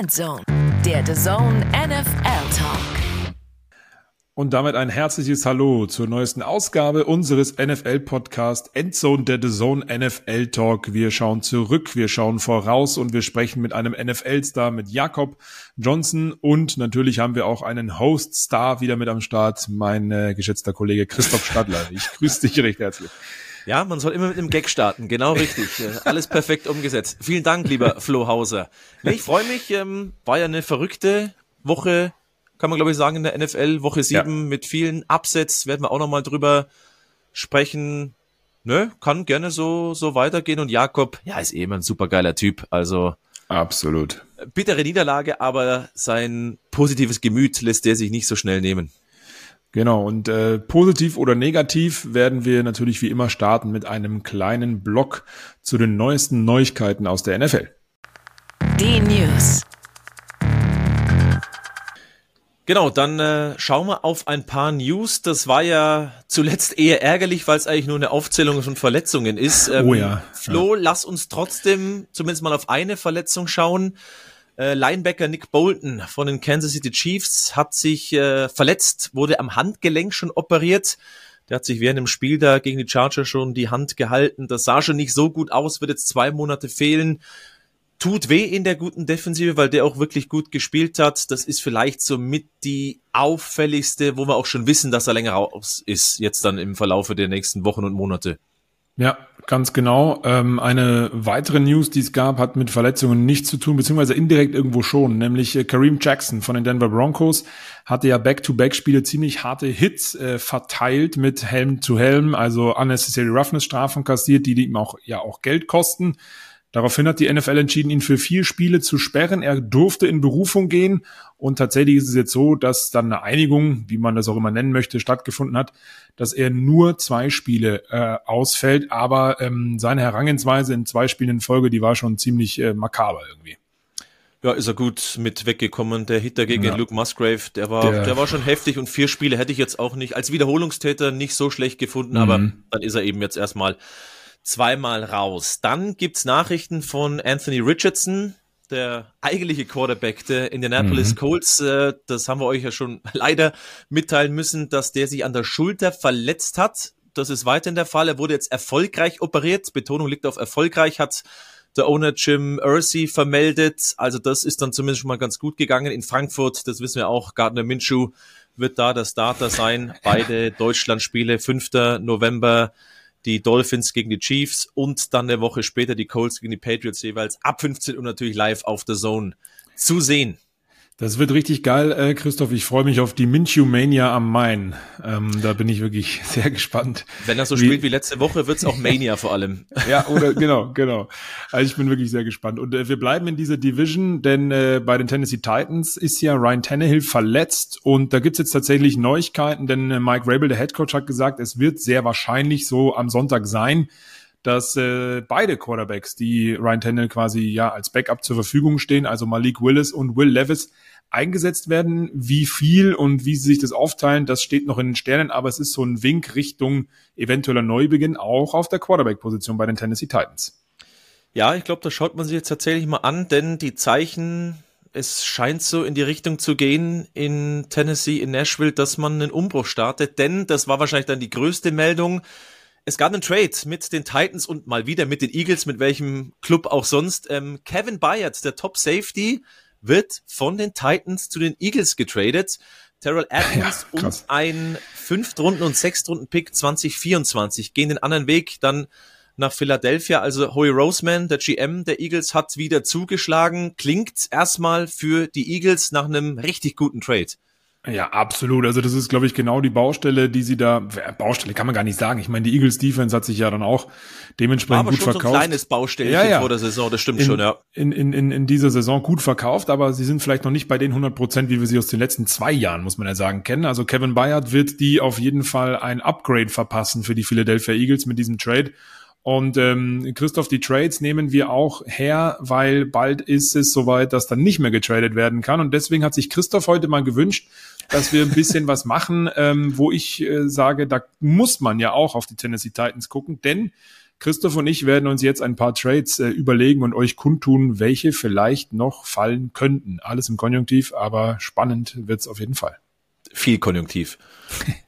Endzone, der The Zone NFL Talk. Und damit ein herzliches Hallo zur neuesten Ausgabe unseres NFL-Podcast Endzone, der The Zone NFL Talk. Wir schauen zurück, wir schauen voraus und wir sprechen mit einem NFL-Star, mit Jakob Johnson. Und natürlich haben wir auch einen Host-Star wieder mit am Start, mein äh, geschätzter Kollege Christoph Stadler. Ich grüße dich recht herzlich. Ja, man soll immer mit einem Gag starten, genau richtig. Äh, alles perfekt umgesetzt. Vielen Dank, lieber Flo Hauser. ich freue mich, ähm, war ja eine verrückte Woche, kann man glaube ich sagen, in der NFL, Woche 7 ja. mit vielen Upsets, werden wir auch nochmal drüber sprechen. Nö, kann gerne so, so weitergehen. Und Jakob, ja, ist eh immer ein supergeiler Typ, also. Absolut. Bittere Niederlage, aber sein positives Gemüt lässt der sich nicht so schnell nehmen. Genau, und äh, positiv oder negativ werden wir natürlich wie immer starten mit einem kleinen Blog zu den neuesten Neuigkeiten aus der NFL. Die News. Genau, dann äh, schauen wir auf ein paar News. Das war ja zuletzt eher ärgerlich, weil es eigentlich nur eine Aufzählung von Verletzungen ist. Ähm, oh ja. Flo, ja. lass uns trotzdem zumindest mal auf eine Verletzung schauen. Äh, Linebacker Nick Bolton von den Kansas City Chiefs hat sich äh, verletzt, wurde am Handgelenk schon operiert. Der hat sich während dem Spiel da gegen die Chargers schon die Hand gehalten. Das sah schon nicht so gut aus, wird jetzt zwei Monate fehlen. Tut weh in der guten Defensive, weil der auch wirklich gut gespielt hat. Das ist vielleicht so mit die auffälligste, wo wir auch schon wissen, dass er länger raus ist, jetzt dann im Verlaufe der nächsten Wochen und Monate. Ja, ganz genau. Ähm, eine weitere News, die es gab, hat mit Verletzungen nichts zu tun, beziehungsweise indirekt irgendwo schon, nämlich äh, Kareem Jackson von den Denver Broncos hatte ja Back-to-Back-Spiele ziemlich harte Hits äh, verteilt mit Helm zu Helm, also unnecessary Roughness Strafen kassiert, die ihm auch ja auch Geld kosten. Daraufhin hat die NFL entschieden, ihn für vier Spiele zu sperren. Er durfte in Berufung gehen und tatsächlich ist es jetzt so, dass dann eine Einigung, wie man das auch immer nennen möchte, stattgefunden hat, dass er nur zwei Spiele äh, ausfällt. Aber ähm, seine Herangehensweise in zwei Spielen in Folge, die war schon ziemlich äh, makaber irgendwie. Ja, ist er gut mit weggekommen. Der Hitter gegen ja. Luke Musgrave, der war, der, der, war schon heftig und vier Spiele hätte ich jetzt auch nicht als Wiederholungstäter nicht so schlecht gefunden, mhm. aber dann ist er eben jetzt erstmal zweimal raus. Dann gibt's Nachrichten von Anthony Richardson, der eigentliche Quarterback der Indianapolis mhm. Colts. Äh, das haben wir euch ja schon leider mitteilen müssen, dass der sich an der Schulter verletzt hat. Das ist weiterhin der Fall. Er wurde jetzt erfolgreich operiert. Betonung liegt auf erfolgreich, hat der Owner Jim Ursay vermeldet. Also das ist dann zumindest schon mal ganz gut gegangen. In Frankfurt, das wissen wir auch, Gardner Minshew wird da der Starter sein. Beide Deutschlandspiele, 5. November die Dolphins gegen die Chiefs und dann eine Woche später die Colts gegen die Patriots jeweils ab 15 Uhr natürlich live auf der Zone zu sehen. Das wird richtig geil, äh, Christoph. Ich freue mich auf die Minshew Mania am Main. Ähm, da bin ich wirklich sehr gespannt. Wenn er so wie, spielt wie letzte Woche, wird's auch Mania vor allem. Ja, oder genau, genau. Also ich bin wirklich sehr gespannt. Und äh, wir bleiben in dieser Division, denn äh, bei den Tennessee Titans ist ja Ryan Tannehill verletzt und da gibt's jetzt tatsächlich Neuigkeiten, denn äh, Mike Rabel, der Headcoach, hat gesagt, es wird sehr wahrscheinlich so am Sonntag sein, dass äh, beide Quarterbacks, die Ryan Tannehill quasi ja als Backup zur Verfügung stehen, also Malik Willis und Will Levis, eingesetzt werden. Wie viel und wie sie sich das aufteilen, das steht noch in den Sternen, aber es ist so ein Wink Richtung eventueller Neubeginn auch auf der Quarterback-Position bei den Tennessee Titans. Ja, ich glaube, das schaut man sich jetzt tatsächlich mal an, denn die Zeichen, es scheint so in die Richtung zu gehen in Tennessee, in Nashville, dass man einen Umbruch startet, denn das war wahrscheinlich dann die größte Meldung es gab einen Trade mit den Titans und mal wieder mit den Eagles, mit welchem Club auch sonst. Ähm, Kevin Byard, der Top Safety, wird von den Titans zu den Eagles getradet. Terrell Adams ja, und ein Fünftrunden- und Sechstrunden-Pick 2024 gehen den anderen Weg dann nach Philadelphia. Also Hoy Roseman, der GM der Eagles, hat wieder zugeschlagen. Klingt erstmal für die Eagles nach einem richtig guten Trade. Ja, absolut. Also das ist, glaube ich, genau die Baustelle, die sie da, Baustelle kann man gar nicht sagen. Ich meine, die Eagles Defense hat sich ja dann auch dementsprechend aber gut schon verkauft. So ein kleines Baustelle ja, ja. vor der Saison, das stimmt in, schon, ja. In, in, in, in dieser Saison gut verkauft, aber sie sind vielleicht noch nicht bei den 100 Prozent, wie wir sie aus den letzten zwei Jahren, muss man ja sagen, kennen. Also Kevin Bayard wird die auf jeden Fall ein Upgrade verpassen für die Philadelphia Eagles mit diesem Trade. Und ähm, Christoph, die Trades nehmen wir auch her, weil bald ist es soweit, dass dann nicht mehr getradet werden kann. Und deswegen hat sich Christoph heute mal gewünscht, dass wir ein bisschen was machen, ähm, wo ich äh, sage, da muss man ja auch auf die Tennessee Titans gucken, denn Christoph und ich werden uns jetzt ein paar Trades äh, überlegen und euch kundtun, welche vielleicht noch fallen könnten. Alles im Konjunktiv, aber spannend wird's auf jeden Fall. Viel Konjunktiv.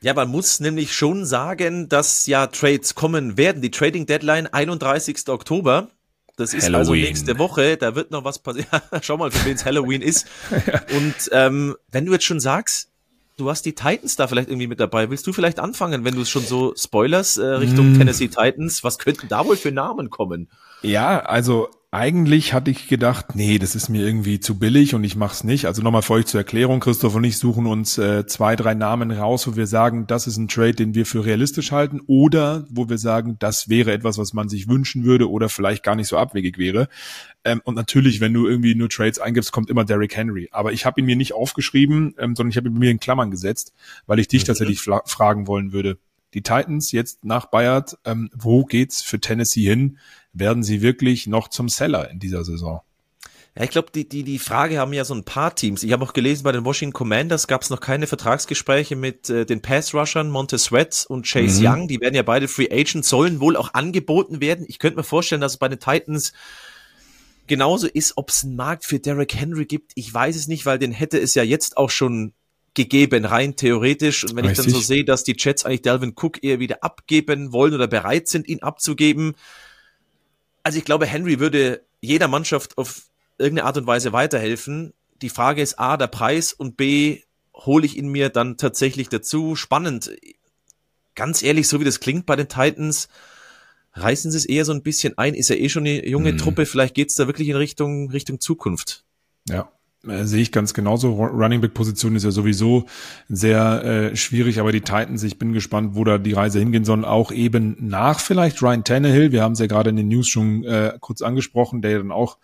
Ja, man muss nämlich schon sagen, dass ja Trades kommen werden. Die Trading Deadline 31. Oktober. Das ist also Halloween. also nächste Woche. Da wird noch was passieren. Schau mal, für wen es Halloween ist. Und ähm, wenn du jetzt schon sagst, du hast die Titans da vielleicht irgendwie mit dabei, willst du vielleicht anfangen, wenn du es schon so spoilers äh, Richtung mm. Tennessee Titans? Was könnten da wohl für Namen kommen? Ja, also eigentlich hatte ich gedacht, nee, das ist mir irgendwie zu billig und ich mach's nicht. Also nochmal für euch zur Erklärung, Christoph und ich suchen uns äh, zwei, drei Namen raus, wo wir sagen, das ist ein Trade, den wir für realistisch halten oder wo wir sagen, das wäre etwas, was man sich wünschen würde oder vielleicht gar nicht so abwegig wäre. Ähm, und natürlich, wenn du irgendwie nur Trades eingibst, kommt immer Derrick Henry. Aber ich habe ihn mir nicht aufgeschrieben, ähm, sondern ich habe ihn mir in Klammern gesetzt, weil ich dich mhm. tatsächlich fragen wollen würde. Die Titans jetzt nach Bayard, ähm, wo geht's für Tennessee hin? Werden sie wirklich noch zum Seller in dieser Saison? Ja, ich glaube, die, die, die Frage haben ja so ein paar Teams. Ich habe auch gelesen, bei den Washington Commanders gab es noch keine Vertragsgespräche mit äh, den Pass-Rushern Montez Sweat und Chase mhm. Young. Die werden ja beide Free Agents, sollen wohl auch angeboten werden. Ich könnte mir vorstellen, dass es bei den Titans genauso ist, ob es einen Markt für Derrick Henry gibt. Ich weiß es nicht, weil den hätte es ja jetzt auch schon gegeben, rein theoretisch. Und wenn Richtig. ich dann so sehe, dass die Jets eigentlich Delvin Cook eher wieder abgeben wollen oder bereit sind, ihn abzugeben, also ich glaube, Henry würde jeder Mannschaft auf irgendeine Art und Weise weiterhelfen. Die Frage ist A, der Preis und B, hole ich ihn mir dann tatsächlich dazu? Spannend. Ganz ehrlich, so wie das klingt bei den Titans, reißen sie es eher so ein bisschen ein. Ist ja eh schon eine junge mhm. Truppe. Vielleicht geht es da wirklich in Richtung, Richtung Zukunft. Ja, sehe ich ganz genauso. Running Back Position ist ja sowieso sehr äh, schwierig, aber die Titans, ich bin gespannt, wo da die Reise hingehen soll. Auch eben nach vielleicht Ryan Tannehill. Wir haben es ja gerade in den News schon äh, kurz angesprochen, der dann auch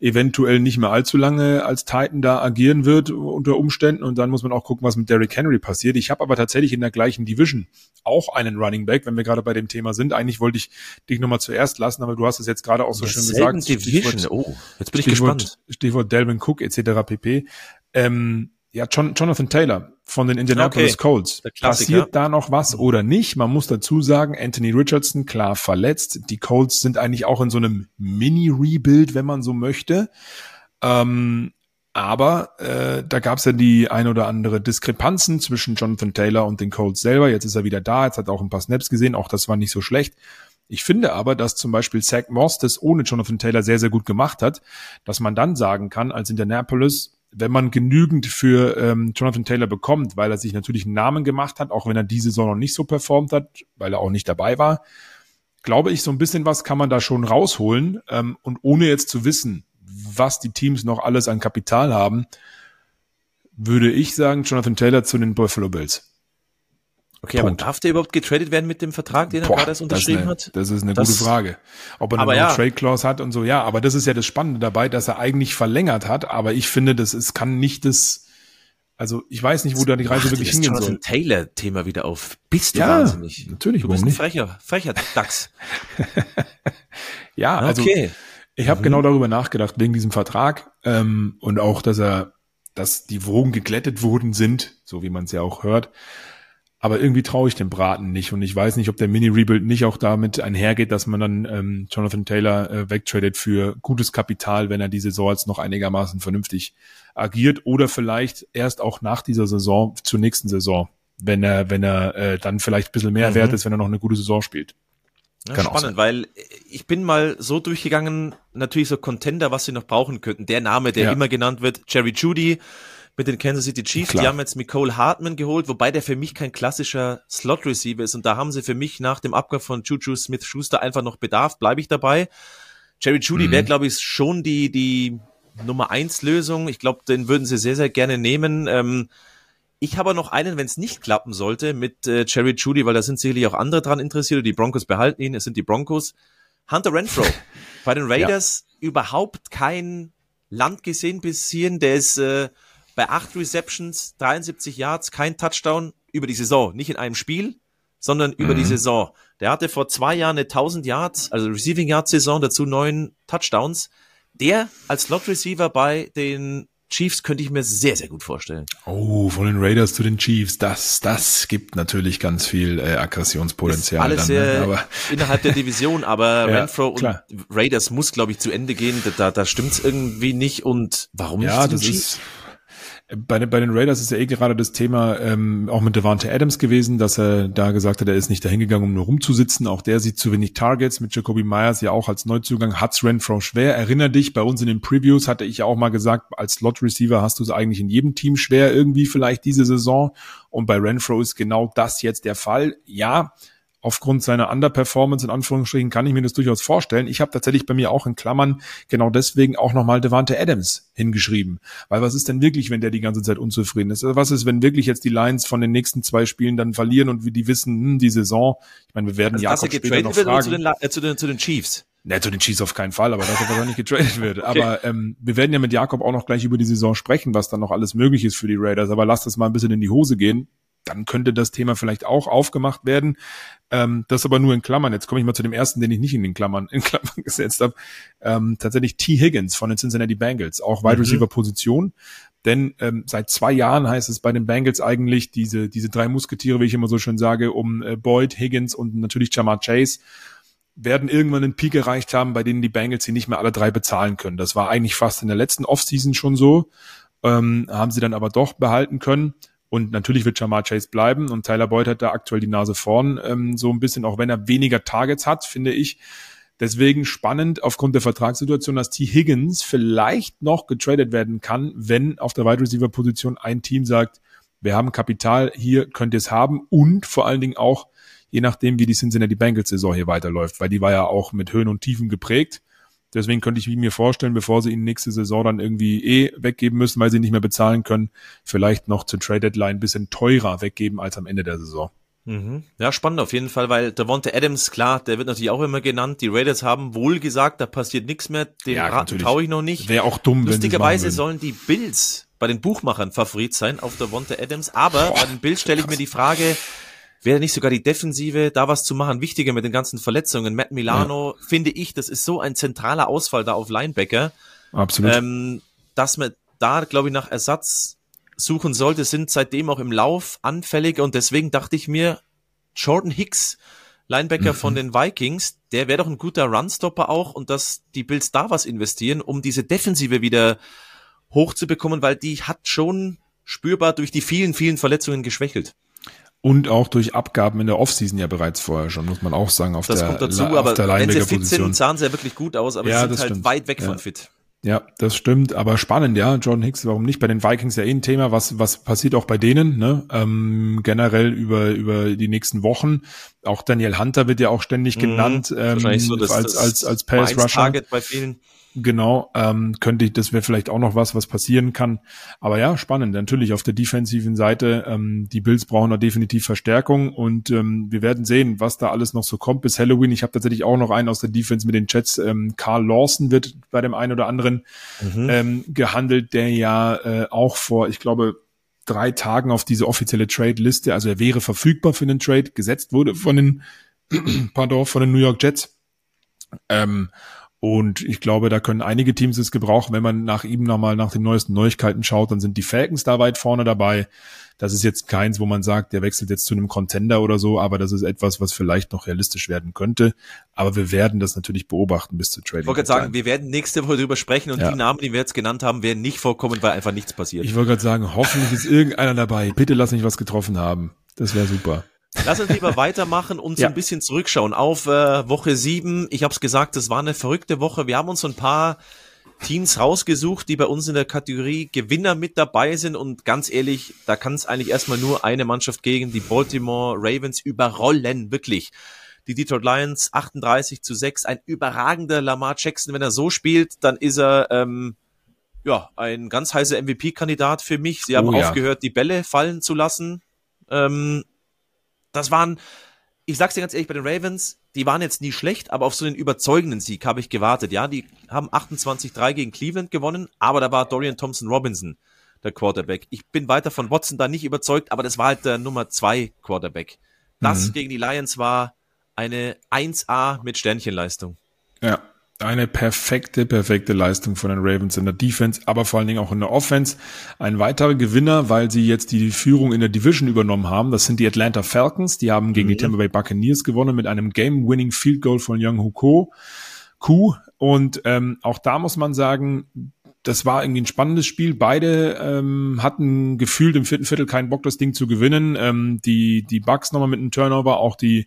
eventuell nicht mehr allzu lange als Titan da agieren wird unter Umständen. Und dann muss man auch gucken, was mit Derrick Henry passiert. Ich habe aber tatsächlich in der gleichen Division auch einen Running Back, wenn wir gerade bei dem Thema sind. Eigentlich wollte ich dich nochmal zuerst lassen, aber du hast es jetzt gerade auch so schön gesagt. Division. Stichwort, oh, jetzt bin ich Stichwort, gespannt. Stichwort Delvin Cook etc. pp. Ähm, ja, John, Jonathan Taylor von den Indianapolis okay. Colts. Passiert da noch was oder nicht? Man muss dazu sagen, Anthony Richardson, klar verletzt. Die Colts sind eigentlich auch in so einem Mini-Rebuild, wenn man so möchte. Ähm, aber äh, da gab es ja die ein oder andere Diskrepanzen zwischen Jonathan Taylor und den Colts selber. Jetzt ist er wieder da, jetzt hat er auch ein paar Snaps gesehen, auch das war nicht so schlecht. Ich finde aber, dass zum Beispiel Zach Moss das ohne Jonathan Taylor sehr, sehr gut gemacht hat, dass man dann sagen kann, als Indianapolis, wenn man genügend für ähm, Jonathan Taylor bekommt, weil er sich natürlich einen Namen gemacht hat, auch wenn er diese Saison noch nicht so performt hat, weil er auch nicht dabei war, glaube ich, so ein bisschen was kann man da schon rausholen. Ähm, und ohne jetzt zu wissen, was die Teams noch alles an Kapital haben, würde ich sagen, Jonathan Taylor zu den Buffalo Bills. Okay, Punkt. aber darf der überhaupt getradet werden mit dem Vertrag, den er gerade erst unterschrieben das eine, hat? Das ist eine das, gute Frage. Ob er eine ja. Trade Clause hat und so, ja, aber das ist ja das Spannende dabei, dass er eigentlich verlängert hat, aber ich finde, das ist, kann nicht das, also ich weiß nicht, wo da die Reise wirklich hingehen soll. Jonathan Taylor Thema wieder auf. Bist du ja, wahnsinnig? Natürlich, du bist ein frecher, frecher Dachs. ja, also okay. ich habe mhm. genau darüber nachgedacht wegen diesem Vertrag ähm, und auch, dass er, dass die Wogen geglättet worden sind, so wie man es ja auch hört. Aber irgendwie traue ich dem Braten nicht und ich weiß nicht, ob der Mini-Rebuild nicht auch damit einhergeht, dass man dann ähm, Jonathan Taylor äh, wegtradet für gutes Kapital, wenn er die Saison jetzt noch einigermaßen vernünftig agiert oder vielleicht erst auch nach dieser Saison zur nächsten Saison, wenn er, wenn er äh, dann vielleicht ein bisschen mehr mhm. wert ist, wenn er noch eine gute Saison spielt. Ja, spannend, weil ich bin mal so durchgegangen, natürlich so Contender, was sie noch brauchen könnten. Der Name, der ja. immer genannt wird, Jerry Judy, mit den Kansas City Chiefs. Klar. Die haben jetzt Nicole Hartman geholt, wobei der für mich kein klassischer Slot-Receiver ist. Und da haben sie für mich nach dem Abgang von Juju Smith-Schuster einfach noch Bedarf. Bleibe ich dabei. Jerry Judy mhm. wäre, glaube ich, schon die, die Nummer eins Lösung. Ich glaube, den würden sie sehr, sehr gerne nehmen. Ähm, ich habe noch einen, wenn es nicht klappen sollte, mit äh, Jerry Judy, weil da sind sicherlich auch andere dran interessiert. Die Broncos behalten ihn, es sind die Broncos. Hunter Renfro. Bei den Raiders ja. überhaupt kein Land gesehen bis hierhin. Der ist äh, bei acht Receptions, 73 Yards, kein Touchdown über die Saison. Nicht in einem Spiel, sondern über mhm. die Saison. Der hatte vor zwei Jahren eine 1000 Yards, also Receiving Yards Saison, dazu neun Touchdowns. Der als Slot Receiver bei den Chiefs könnte ich mir sehr, sehr gut vorstellen. Oh, von den Raiders zu den Chiefs, das, das gibt natürlich ganz viel äh, Aggressionspotenzial. Alles dann, ne? aber innerhalb der Division, aber ja, Renfro klar. und Raiders muss, glaube ich, zu Ende gehen. Da, da stimmt's irgendwie nicht. Und warum ja, nicht das Chiefs? ist bei, bei den Raiders ist ja eh gerade das Thema ähm, auch mit Devante Adams gewesen, dass er da gesagt hat, er ist nicht dahingegangen, um nur rumzusitzen. Auch der sieht zu wenig Targets. Mit Jacoby Myers ja auch als Neuzugang hat's Renfro schwer. Erinner dich, bei uns in den Previews hatte ich ja auch mal gesagt, als Slot Receiver hast du es eigentlich in jedem Team schwer irgendwie vielleicht diese Saison. Und bei Renfro ist genau das jetzt der Fall. Ja, aufgrund seiner Underperformance in Anführungsstrichen kann ich mir das durchaus vorstellen. Ich habe tatsächlich bei mir auch in Klammern genau deswegen auch nochmal Devante Adams hingeschrieben. Weil was ist denn wirklich, wenn der die ganze Zeit unzufrieden ist? Was ist, wenn wirklich jetzt die Lions von den nächsten zwei Spielen dann verlieren und wir die wissen, hm, die Saison, ich meine, wir werden also, Jakob später noch fragen. Zu den, äh, zu, den, zu den Chiefs? Ne, zu den Chiefs auf keinen Fall, aber dass er wahrscheinlich getradet wird. Okay. Aber ähm, wir werden ja mit Jakob auch noch gleich über die Saison sprechen, was dann noch alles möglich ist für die Raiders. Aber lass das mal ein bisschen in die Hose gehen dann könnte das Thema vielleicht auch aufgemacht werden. Ähm, das aber nur in Klammern. Jetzt komme ich mal zu dem ersten, den ich nicht in den Klammern, in Klammern gesetzt habe. Ähm, tatsächlich T. Higgins von den Cincinnati Bengals, auch Wide mhm. Receiver Position. Denn ähm, seit zwei Jahren heißt es bei den Bengals eigentlich diese, diese drei Musketiere, wie ich immer so schön sage, um äh, Boyd, Higgins und natürlich Jamar Chase, werden irgendwann einen Peak erreicht haben, bei denen die Bengals sie nicht mehr alle drei bezahlen können. Das war eigentlich fast in der letzten Offseason schon so. Ähm, haben sie dann aber doch behalten können. Und natürlich wird Jamar Chase bleiben und Tyler Boyd hat da aktuell die Nase vorn, ähm, so ein bisschen, auch wenn er weniger Targets hat, finde ich. Deswegen spannend aufgrund der Vertragssituation, dass T. Higgins vielleicht noch getradet werden kann, wenn auf der Wide Receiver Position ein Team sagt, wir haben Kapital, hier könnt ihr es haben und vor allen Dingen auch, je nachdem, wie die Cincinnati Bengals Saison hier weiterläuft, weil die war ja auch mit Höhen und Tiefen geprägt. Deswegen könnte ich mir vorstellen, bevor sie ihn nächste Saison dann irgendwie eh weggeben müssen, weil sie nicht mehr bezahlen können, vielleicht noch zur Trade Deadline ein bisschen teurer weggeben als am Ende der Saison. Mhm. Ja, spannend auf jeden Fall, weil Devonta Adams, klar, der wird natürlich auch immer genannt. Die Raiders haben wohl gesagt, da passiert nichts mehr. Den ja, Raten traue ich noch nicht. Wäre auch dumm, Lustigerweise sollen die Bills bei den Buchmachern Favorit sein auf Devonta Adams, aber Boah, bei den Bills stelle ich mir die Frage, Wäre nicht sogar die Defensive da was zu machen wichtiger mit den ganzen Verletzungen? Matt Milano, ja. finde ich, das ist so ein zentraler Ausfall da auf Linebacker. Absolut. Ähm, dass man da, glaube ich, nach Ersatz suchen sollte, sind seitdem auch im Lauf anfällig und deswegen dachte ich mir, Jordan Hicks, Linebacker mhm. von den Vikings, der wäre doch ein guter Runstopper auch und dass die Bills da was investieren, um diese Defensive wieder hochzubekommen, weil die hat schon spürbar durch die vielen, vielen Verletzungen geschwächelt. Und auch durch Abgaben in der Offseason ja bereits vorher schon, muss man auch sagen, auf das der kommt dazu, aber wenn sie fit sind, sahen sie ja wirklich gut aus, aber ja, sie sind halt stimmt. weit weg ja. von fit. Ja, das stimmt, aber spannend, ja. Jordan Hicks, warum nicht? Bei den Vikings ja eh ein Thema, was, was passiert auch bei denen, ne? Ähm, generell über, über die nächsten Wochen. Auch Daniel Hunter wird ja auch ständig mhm. genannt, ähm, so als, als, als Pass Rusher. Target bei vielen. Genau, ähm, könnte ich, das wäre vielleicht auch noch was, was passieren kann. Aber ja, spannend. Natürlich auf der defensiven Seite, ähm, die Bills brauchen da definitiv Verstärkung und ähm, wir werden sehen, was da alles noch so kommt bis Halloween. Ich habe tatsächlich auch noch einen aus der Defense mit den Jets. Ähm, Carl Lawson wird bei dem einen oder anderen mhm. ähm, gehandelt, der ja äh, auch vor, ich glaube, drei Tagen auf diese offizielle Trade-Liste, also er wäre verfügbar für den Trade, gesetzt wurde von den, pardon, von den New York Jets. Ähm, und ich glaube, da können einige Teams es gebrauchen. Wenn man nach ihm nochmal nach den neuesten Neuigkeiten schaut, dann sind die Falcons da weit vorne dabei. Das ist jetzt keins, wo man sagt, der wechselt jetzt zu einem Contender oder so, aber das ist etwas, was vielleicht noch realistisch werden könnte. Aber wir werden das natürlich beobachten bis zur Trading. Ich wollte gerade sagen, wir werden nächste Woche drüber sprechen und ja. die Namen, die wir jetzt genannt haben, werden nicht vorkommen, weil einfach nichts passiert. Ich wollte gerade sagen, hoffentlich ist irgendeiner dabei. Bitte lass mich was getroffen haben. Das wäre super. Lass uns lieber weitermachen und so ja. ein bisschen zurückschauen auf äh, Woche sieben. Ich habe es gesagt, es war eine verrückte Woche. Wir haben uns ein paar Teams rausgesucht, die bei uns in der Kategorie Gewinner mit dabei sind. Und ganz ehrlich, da kann es eigentlich erstmal nur eine Mannschaft gegen die Baltimore Ravens überrollen, wirklich. Die Detroit Lions 38 zu 6, ein überragender Lamar Jackson. Wenn er so spielt, dann ist er ähm, ja ein ganz heißer MVP-Kandidat für mich. Sie haben oh, ja. aufgehört, die Bälle fallen zu lassen. Ähm, das waren, ich sag's dir ganz ehrlich, bei den Ravens, die waren jetzt nie schlecht, aber auf so einen überzeugenden Sieg habe ich gewartet. Ja, die haben 28-3 gegen Cleveland gewonnen, aber da war Dorian Thompson Robinson der Quarterback. Ich bin weiter von Watson da nicht überzeugt, aber das war halt der Nummer 2 Quarterback. Das mhm. gegen die Lions war eine 1A mit Sternchenleistung. Ja, eine perfekte, perfekte Leistung von den Ravens in der Defense, aber vor allen Dingen auch in der Offense. Ein weiterer Gewinner, weil sie jetzt die Führung in der Division übernommen haben, das sind die Atlanta Falcons. Die haben gegen mhm. die Tampa Bay Buccaneers gewonnen mit einem Game-Winning Field Goal von Young Huko. Ku. Und ähm, auch da muss man sagen, das war irgendwie ein spannendes Spiel. Beide ähm, hatten gefühlt im vierten Viertel keinen Bock, das Ding zu gewinnen. Ähm, die, die Bucks nochmal mit einem Turnover, auch die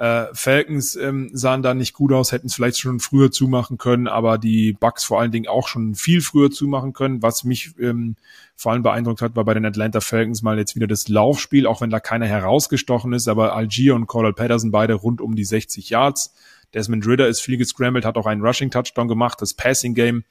äh, Falcons ähm, sahen da nicht gut aus, hätten es vielleicht schon früher zumachen können, aber die Bucks vor allen Dingen auch schon viel früher zumachen können. Was mich ähm, vor allem beeindruckt hat, war bei den Atlanta Falcons mal jetzt wieder das Laufspiel, auch wenn da keiner herausgestochen ist, aber Algier und Cordell Patterson beide rund um die 60 Yards. Desmond Ritter ist viel gescrambled, hat auch einen Rushing Touchdown gemacht. Das Passing Game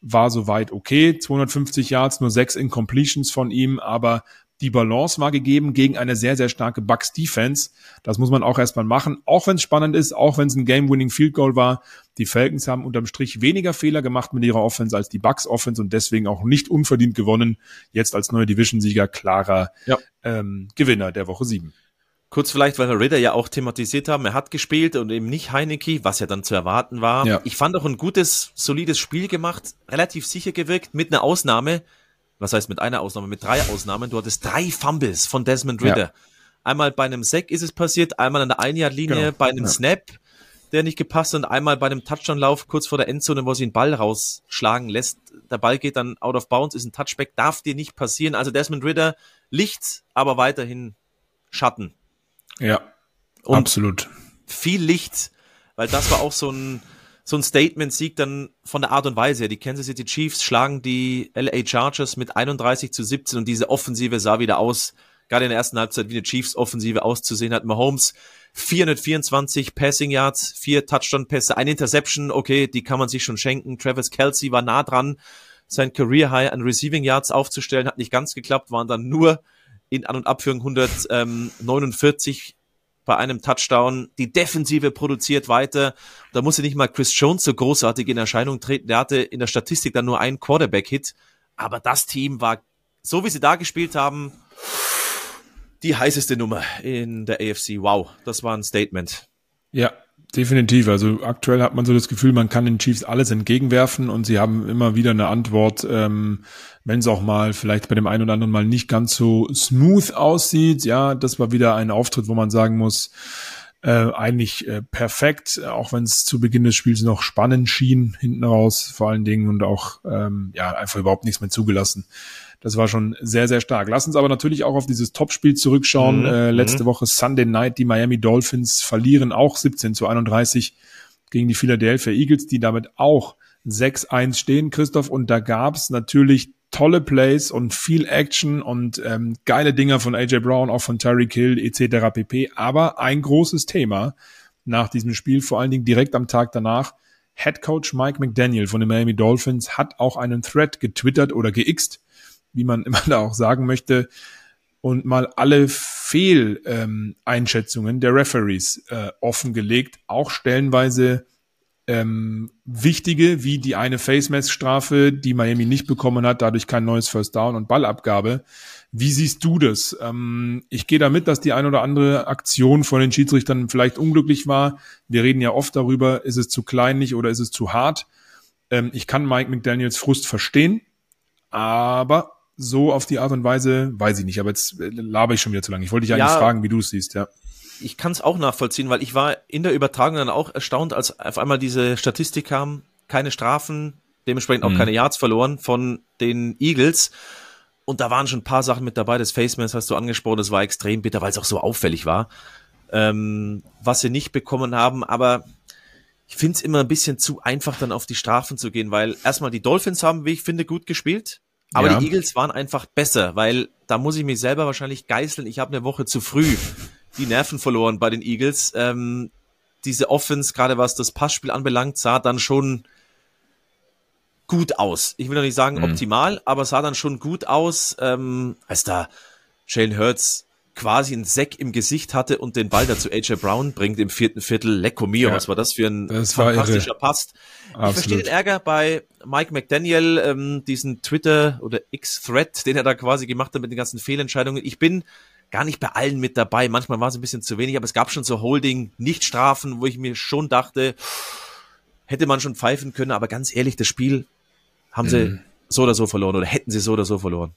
war soweit okay. 250 Yards, nur sechs Incompletions von ihm, aber die Balance war gegeben gegen eine sehr, sehr starke Bucks Defense. Das muss man auch erstmal machen, auch wenn es spannend ist, auch wenn es ein Game-Winning Field Goal war. Die Falcons haben unterm Strich weniger Fehler gemacht mit ihrer Offense als die Bucks Offense und deswegen auch nicht unverdient gewonnen. Jetzt als neuer Division-Sieger klarer ja. ähm, Gewinner der Woche sieben. Kurz vielleicht, weil wir Ritter ja auch thematisiert haben, er hat gespielt und eben nicht Heineke, was ja dann zu erwarten war. Ja. Ich fand auch ein gutes, solides Spiel gemacht, relativ sicher gewirkt, mit einer Ausnahme was heißt mit einer Ausnahme, mit drei Ausnahmen. Du hattest drei Fumbles von Desmond Ritter. Ja. Einmal bei einem Sack ist es passiert, einmal an der Ein-Yard-Linie genau. bei einem ja. Snap, der nicht gepasst hat, und einmal bei einem Touchdown-Lauf kurz vor der Endzone, wo sie den Ball rausschlagen lässt. Der Ball geht dann out of bounds, ist ein Touchback, darf dir nicht passieren. Also Desmond Ritter, Licht, aber weiterhin Schatten. Ja, und absolut. Viel Licht, weil das war auch so ein, so ein Statement-Sieg dann von der Art und Weise her. Die Kansas City Chiefs schlagen die LA Chargers mit 31 zu 17 und diese Offensive sah wieder aus, gerade in der ersten Halbzeit, wie eine Chiefs-Offensive auszusehen hat. Mahomes 424 Passing Yards, vier Touchdown-Pässe, ein Interception, okay, die kann man sich schon schenken. Travis Kelsey war nah dran, sein Career High an Receiving Yards aufzustellen, hat nicht ganz geklappt, waren dann nur in An- und Abführung 149 bei einem Touchdown. Die Defensive produziert weiter. Da musste nicht mal Chris Jones so großartig in Erscheinung treten. Der hatte in der Statistik dann nur einen Quarterback-Hit. Aber das Team war, so wie sie da gespielt haben, die heißeste Nummer in der AFC. Wow, das war ein Statement. Ja, Definitiv. Also aktuell hat man so das Gefühl, man kann den Chiefs alles entgegenwerfen und sie haben immer wieder eine Antwort, ähm, wenn es auch mal vielleicht bei dem einen oder anderen mal nicht ganz so smooth aussieht. Ja, das war wieder ein Auftritt, wo man sagen muss, äh, eigentlich äh, perfekt, auch wenn es zu Beginn des Spiels noch spannend schien, hinten raus vor allen Dingen und auch ähm, ja einfach überhaupt nichts mehr zugelassen. Das war schon sehr, sehr stark. Lass uns aber natürlich auch auf dieses Topspiel zurückschauen. Mhm. Äh, letzte mhm. Woche Sunday Night, die Miami Dolphins verlieren auch 17 zu 31 gegen die Philadelphia Eagles, die damit auch 6-1 stehen, Christoph. Und da gab's natürlich tolle Plays und viel Action und ähm, geile Dinger von AJ Brown, auch von Tyreek Hill etc. pp. Aber ein großes Thema nach diesem Spiel, vor allen Dingen direkt am Tag danach, Head Coach Mike McDaniel von den Miami Dolphins hat auch einen Thread getwittert oder geixt, wie man immer da auch sagen möchte, und mal alle Fehleinschätzungen ähm, der Referees äh, offengelegt, auch stellenweise ähm, wichtige, wie die eine Face-Mask-Strafe, die Miami nicht bekommen hat, dadurch kein neues First Down und Ballabgabe. Wie siehst du das? Ähm, ich gehe damit, dass die ein oder andere Aktion von den Schiedsrichtern vielleicht unglücklich war. Wir reden ja oft darüber, ist es zu kleinlich oder ist es zu hart. Ähm, ich kann Mike McDaniels Frust verstehen, aber so auf die Art und Weise, weiß ich nicht, aber jetzt äh, laber ich schon wieder zu lange. Ich wollte dich eigentlich ja, fragen, wie du es siehst, ja ich kann es auch nachvollziehen, weil ich war in der Übertragung dann auch erstaunt, als auf einmal diese Statistik kam, keine Strafen, dementsprechend auch mhm. keine Yards verloren von den Eagles. Und da waren schon ein paar Sachen mit dabei. Das Facemans hast du angesprochen, das war extrem bitter, weil es auch so auffällig war, ähm, was sie nicht bekommen haben. Aber ich finde es immer ein bisschen zu einfach, dann auf die Strafen zu gehen, weil erstmal die Dolphins haben, wie ich finde, gut gespielt. Aber ja. die Eagles waren einfach besser, weil da muss ich mich selber wahrscheinlich geißeln. Ich habe eine Woche zu früh die Nerven verloren bei den Eagles. Ähm, diese Offense, gerade was das Passspiel anbelangt, sah dann schon gut aus. Ich will noch nicht sagen mhm. optimal, aber sah dann schon gut aus, ähm, als da Jalen Hurts quasi einen Sack im Gesicht hatte und den Ball dazu AJ Brown bringt im vierten Viertel. Lecco mio, ja, was war das für ein das fantastischer Pass. Ich verstehe den Ärger bei Mike McDaniel, ähm, diesen Twitter- oder X-Thread, den er da quasi gemacht hat mit den ganzen Fehlentscheidungen. Ich bin gar nicht bei allen mit dabei. Manchmal war es ein bisschen zu wenig, aber es gab schon so Holding, Nicht-Strafen, wo ich mir schon dachte, hätte man schon pfeifen können, aber ganz ehrlich, das Spiel haben sie mhm. so oder so verloren oder hätten sie so oder so verloren.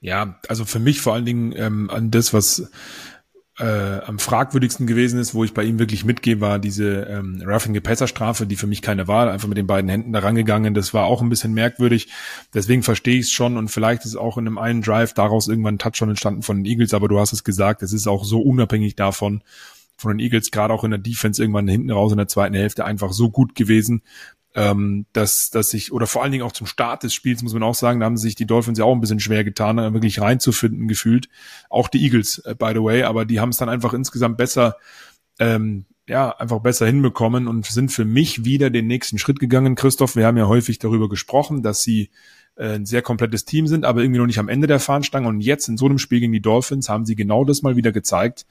Ja, also für mich vor allen Dingen ähm, an das, was äh, am fragwürdigsten gewesen ist, wo ich bei ihm wirklich mitgehe, war diese ähm, Roughing the Strafe, die für mich keine war, einfach mit den beiden Händen da rangegangen. Das war auch ein bisschen merkwürdig. Deswegen verstehe ich es schon und vielleicht ist auch in einem einen Drive daraus irgendwann ein Touchdown entstanden von den Eagles, aber du hast es gesagt, es ist auch so unabhängig davon, von den Eagles, gerade auch in der Defense irgendwann hinten raus in der zweiten Hälfte einfach so gut gewesen, ähm, dass, dass sich, oder vor allen Dingen auch zum Start des Spiels, muss man auch sagen, da haben sich die Dolphins ja auch ein bisschen schwer getan, da wirklich reinzufinden gefühlt. Auch die Eagles, äh, by the way, aber die haben es dann einfach insgesamt besser, ähm, ja, einfach besser hinbekommen und sind für mich wieder den nächsten Schritt gegangen, Christoph. Wir haben ja häufig darüber gesprochen, dass sie äh, ein sehr komplettes Team sind, aber irgendwie noch nicht am Ende der Fahnenstange. Und jetzt in so einem Spiel gegen die Dolphins haben sie genau das mal wieder gezeigt.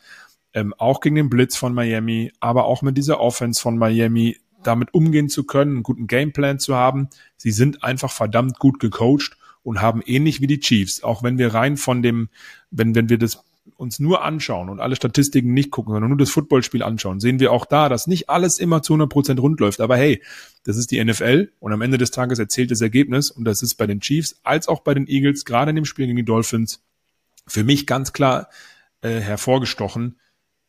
Ähm, auch gegen den Blitz von Miami, aber auch mit dieser Offense von Miami damit umgehen zu können, einen guten Gameplan zu haben. Sie sind einfach verdammt gut gecoacht und haben ähnlich wie die Chiefs, auch wenn wir rein von dem, wenn, wenn wir das uns nur anschauen und alle Statistiken nicht gucken, sondern nur das Footballspiel anschauen, sehen wir auch da, dass nicht alles immer zu 100 Prozent rund läuft. Aber hey, das ist die NFL und am Ende des Tages erzählt das Ergebnis und das ist bei den Chiefs als auch bei den Eagles, gerade in dem Spiel gegen die Dolphins, für mich ganz klar äh, hervorgestochen,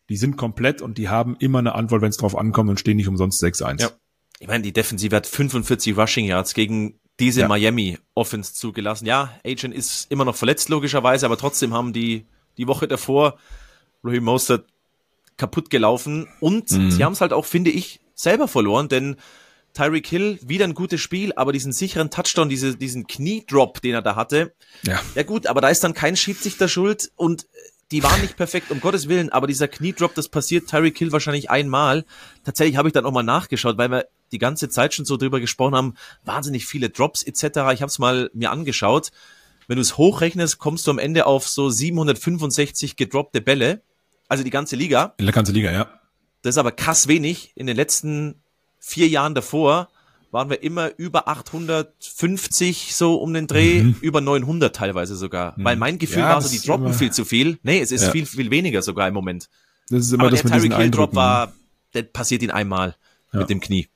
die sind komplett und die haben immer eine Antwort, wenn es drauf ankommt und stehen nicht umsonst 6-1. Ja. Ich meine, die Defensive hat 45 Rushing Yards gegen diese ja. Miami Offense zugelassen. Ja, Agent ist immer noch verletzt, logischerweise, aber trotzdem haben die die Woche davor Raheem Mostert kaputt gelaufen und mhm. sie haben es halt auch, finde ich, selber verloren, denn Tyreek Hill wieder ein gutes Spiel, aber diesen sicheren Touchdown, diese, diesen Kniedrop, den er da hatte. Ja. ja gut, aber da ist dann kein Schiedsrichter schuld und die waren nicht perfekt, um Gottes Willen, aber dieser Kniedrop, das passiert Tyreek Hill wahrscheinlich einmal. Tatsächlich habe ich dann auch mal nachgeschaut, weil wir die ganze Zeit schon so drüber gesprochen haben, wahnsinnig viele Drops etc. Ich habe es mal mir angeschaut. Wenn du es hochrechnest, kommst du am Ende auf so 765 gedroppte Bälle. Also die ganze Liga. In der ganze Liga, ja. Das ist aber krass wenig. In den letzten vier Jahren davor waren wir immer über 850 so um den Dreh, mhm. über 900 teilweise sogar. Mhm. Weil mein Gefühl ja, war so, die droppen viel zu viel. Nee, es ist ja. viel, viel weniger sogar im Moment. Das ist immer Aber das der Tyreek Hill Drop war, der passiert ihn einmal ja. mit dem Knie.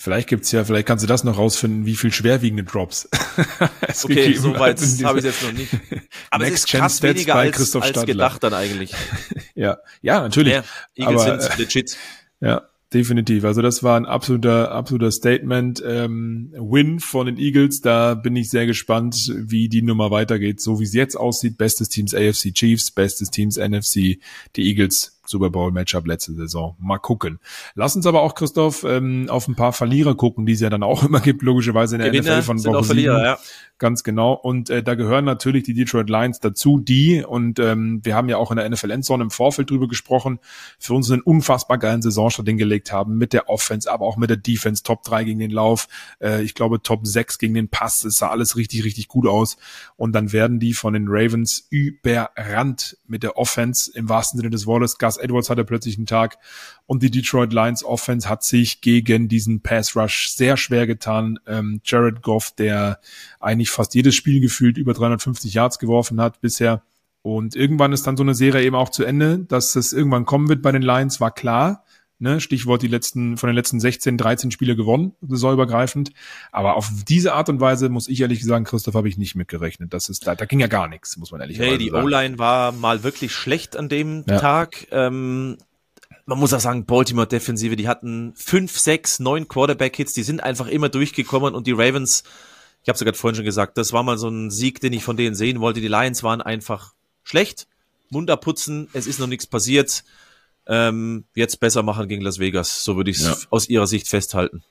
Vielleicht gibt's ja, vielleicht kannst du das noch rausfinden, wie viel schwerwiegende Drops. okay, so weit habe ich jetzt noch nicht. Aber Next es ist krass weniger als, als gedacht dann eigentlich. ja, ja, natürlich. Ja, Eagles Aber, sind legit. Ja, Definitiv. Also das war ein absoluter, absoluter Statement. Ähm, Win von den Eagles. Da bin ich sehr gespannt, wie die Nummer weitergeht. So wie es jetzt aussieht. Bestes Teams AFC Chiefs, bestes Teams NFC. Die Eagles Super Bowl Matchup letzte Saison. Mal gucken. Lass uns aber auch, Christoph, ähm, auf ein paar Verlierer gucken, die es ja dann auch immer gibt, logischerweise in der Gewinner NFL von Woche Verlierer, ja. Ganz genau. Und äh, da gehören natürlich die Detroit Lions dazu, die, und ähm, wir haben ja auch in der NFL Endzone im Vorfeld drüber gesprochen, für uns einen unfassbar geilen Saisonstart hingelegt haben, mit der Offense, aber auch mit der Defense, Top 3 gegen den Lauf, äh, ich glaube Top 6 gegen den Pass, es sah alles richtig, richtig gut aus. Und dann werden die von den Ravens überrannt mit der Offense, im wahrsten Sinne des Wortes. Gus Edwards hatte plötzlich einen Tag und die Detroit Lions Offense hat sich gegen diesen Pass Rush sehr schwer getan. Ähm, Jared Goff, der eigentlich fast jedes Spiel gefühlt über 350 Yards geworfen hat bisher. Und irgendwann ist dann so eine Serie eben auch zu Ende, dass es irgendwann kommen wird bei den Lions, war klar. Ne, Stichwort die letzten, von den letzten 16, 13 Spiele gewonnen, saisonübergreifend. Aber auf diese Art und Weise, muss ich ehrlich sagen, Christoph, habe ich nicht mitgerechnet. Das ist, da, da ging ja gar nichts, muss man ehrlich hey, sagen. Hey, die O-Line war mal wirklich schlecht an dem ja. Tag. Ähm, man muss auch sagen, Baltimore Defensive, die hatten fünf, sechs, neun Quarterback-Hits, die sind einfach immer durchgekommen und die Ravens, ich habe es gerade vorhin schon gesagt, das war mal so ein Sieg, den ich von denen sehen wollte. Die Lions waren einfach schlecht. Mund abputzen, es ist noch nichts passiert ähm, jetzt besser machen gegen Las Vegas. So würde ich es ja. aus ihrer Sicht festhalten.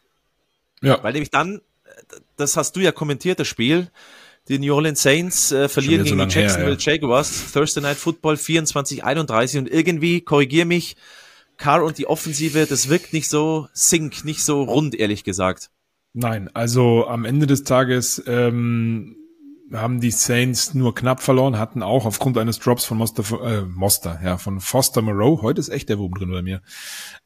Ja. Weil nämlich dann, das hast du ja kommentiert, das Spiel, die New Orleans Saints äh, verlieren gegen so die Jacksonville her, ja. Jaguars, Thursday Night Football 24-31 und irgendwie, korrigier mich, Carr und die Offensive, das wirkt nicht so sync, nicht so rund, ehrlich gesagt. Nein, also am Ende des Tages ähm, haben die Saints nur knapp verloren, hatten auch aufgrund eines Drops von Moster, äh, Moster, ja, von Foster Moreau, heute ist echt der Wurm drin bei mir,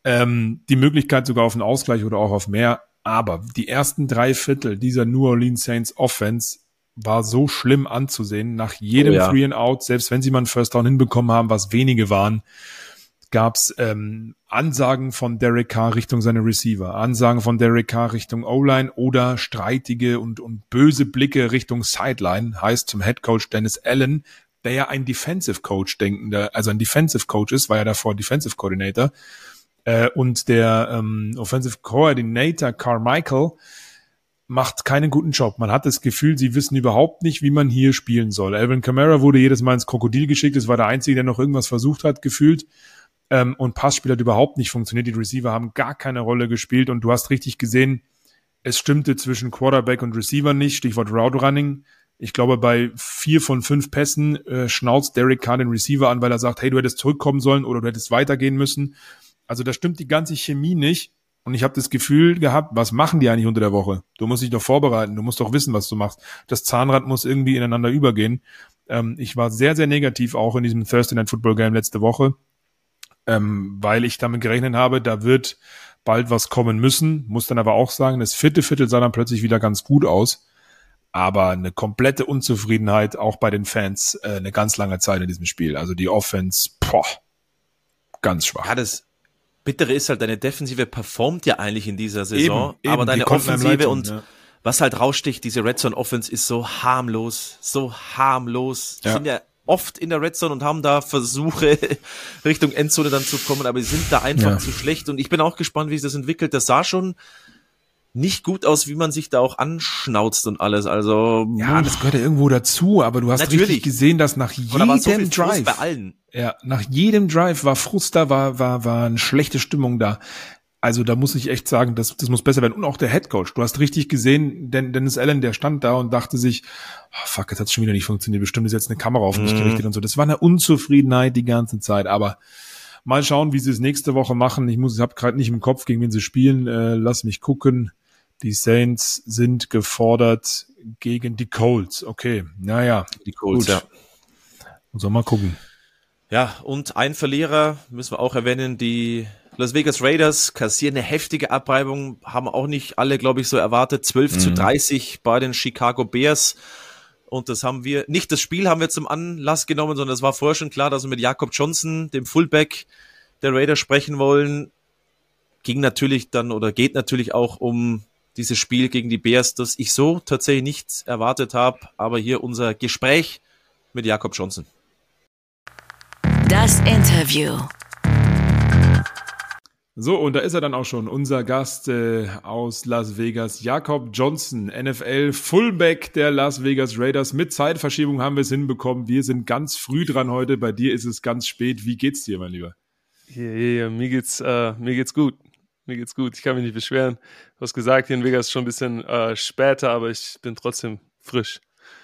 ähm, die Möglichkeit sogar auf einen Ausgleich oder auch auf mehr. Aber die ersten drei Viertel dieser New Orleans Saints Offense war so schlimm anzusehen, nach jedem oh ja. Free and Out, selbst wenn sie mal einen First Down hinbekommen haben, was wenige waren, gab's ähm, Ansagen von Derek Carr Richtung seine Receiver, Ansagen von Derek Carr Richtung O-Line oder streitige und, und böse Blicke Richtung Sideline, heißt zum Head Coach Dennis Allen, der ja ein Defensive Coach denkender, also ein Defensive Coach ist, war ja davor Defensive Coordinator, äh, und der ähm, Offensive Coordinator Carmichael macht keinen guten Job. Man hat das Gefühl, sie wissen überhaupt nicht, wie man hier spielen soll. Alvin Kamara wurde jedes Mal ins Krokodil geschickt. Das war der Einzige, der noch irgendwas versucht hat, gefühlt. Ähm, und Passspiel hat überhaupt nicht funktioniert. Die Receiver haben gar keine Rolle gespielt. Und du hast richtig gesehen, es stimmte zwischen Quarterback und Receiver nicht. Stichwort Route Running. Ich glaube, bei vier von fünf Pässen äh, schnauzt Derek Carr den Receiver an, weil er sagt, hey, du hättest zurückkommen sollen oder du hättest weitergehen müssen. Also da stimmt die ganze Chemie nicht. Und ich habe das Gefühl gehabt, was machen die eigentlich unter der Woche? Du musst dich doch vorbereiten, du musst doch wissen, was du machst. Das Zahnrad muss irgendwie ineinander übergehen. Ähm, ich war sehr, sehr negativ auch in diesem Thursday Night Football Game letzte Woche, ähm, weil ich damit gerechnet habe, da wird bald was kommen müssen. Muss dann aber auch sagen, das vierte Viertel sah dann plötzlich wieder ganz gut aus. Aber eine komplette Unzufriedenheit auch bei den Fans äh, eine ganz lange Zeit in diesem Spiel. Also die Offense, boah, ganz schwach. Ja, das, Bittere ist halt, deine Defensive performt ja eigentlich in dieser Saison, eben, aber deine Offensive und ja. was halt raussticht, diese Red Zone Offense ist so harmlos, so harmlos. Ja. sind ja oft in der Red Zone und haben da Versuche Richtung Endzone dann zu kommen, aber sie sind da einfach ja. zu schlecht und ich bin auch gespannt, wie sich das entwickelt. Das sah schon nicht gut aus, wie man sich da auch anschnauzt und alles. Also ja, das gehört ja irgendwo dazu, aber du hast natürlich. richtig gesehen, dass nach jedem so Drive bei allen. Ja, nach jedem Drive war Frust da, war war war eine schlechte Stimmung da. Also da muss ich echt sagen, das, das muss besser werden. Und auch der Head Coach. Du hast richtig gesehen, denn Dennis Allen, der stand da und dachte sich, oh, fuck, jetzt hat schon wieder nicht funktioniert. Bestimmt ist jetzt eine Kamera auf mich mhm. gerichtet und so. Das war eine Unzufriedenheit die ganze Zeit. Aber mal schauen, wie sie es nächste Woche machen. Ich muss, ich habe gerade nicht im Kopf, gegen wen sie spielen. Äh, lass mich gucken. Die Saints sind gefordert gegen die Colts. Okay, naja. Die Colts, gut. ja. Muss mal gucken. Ja, und ein Verlierer müssen wir auch erwähnen, die Las Vegas Raiders kassieren eine heftige Abreibung, haben auch nicht alle, glaube ich, so erwartet. 12 mhm. zu 30 bei den Chicago Bears. Und das haben wir, nicht das Spiel haben wir zum Anlass genommen, sondern es war vorher schon klar, dass wir mit Jakob Johnson, dem Fullback der Raiders, sprechen wollen. Ging natürlich dann oder geht natürlich auch um dieses Spiel gegen die Bears, das ich so tatsächlich nicht erwartet habe. Aber hier unser Gespräch mit Jakob Johnson. Das Interview. So, und da ist er dann auch schon, unser Gast äh, aus Las Vegas, Jakob Johnson, NFL Fullback der Las Vegas Raiders. Mit Zeitverschiebung haben wir es hinbekommen. Wir sind ganz früh dran heute. Bei dir ist es ganz spät. Wie geht's dir, mein Lieber? Ja, ja, ja. Mir geht's, äh, mir geht's gut. Mir geht's gut. Ich kann mich nicht beschweren. Du hast gesagt, hier in Vegas schon ein bisschen äh, später, aber ich bin trotzdem frisch.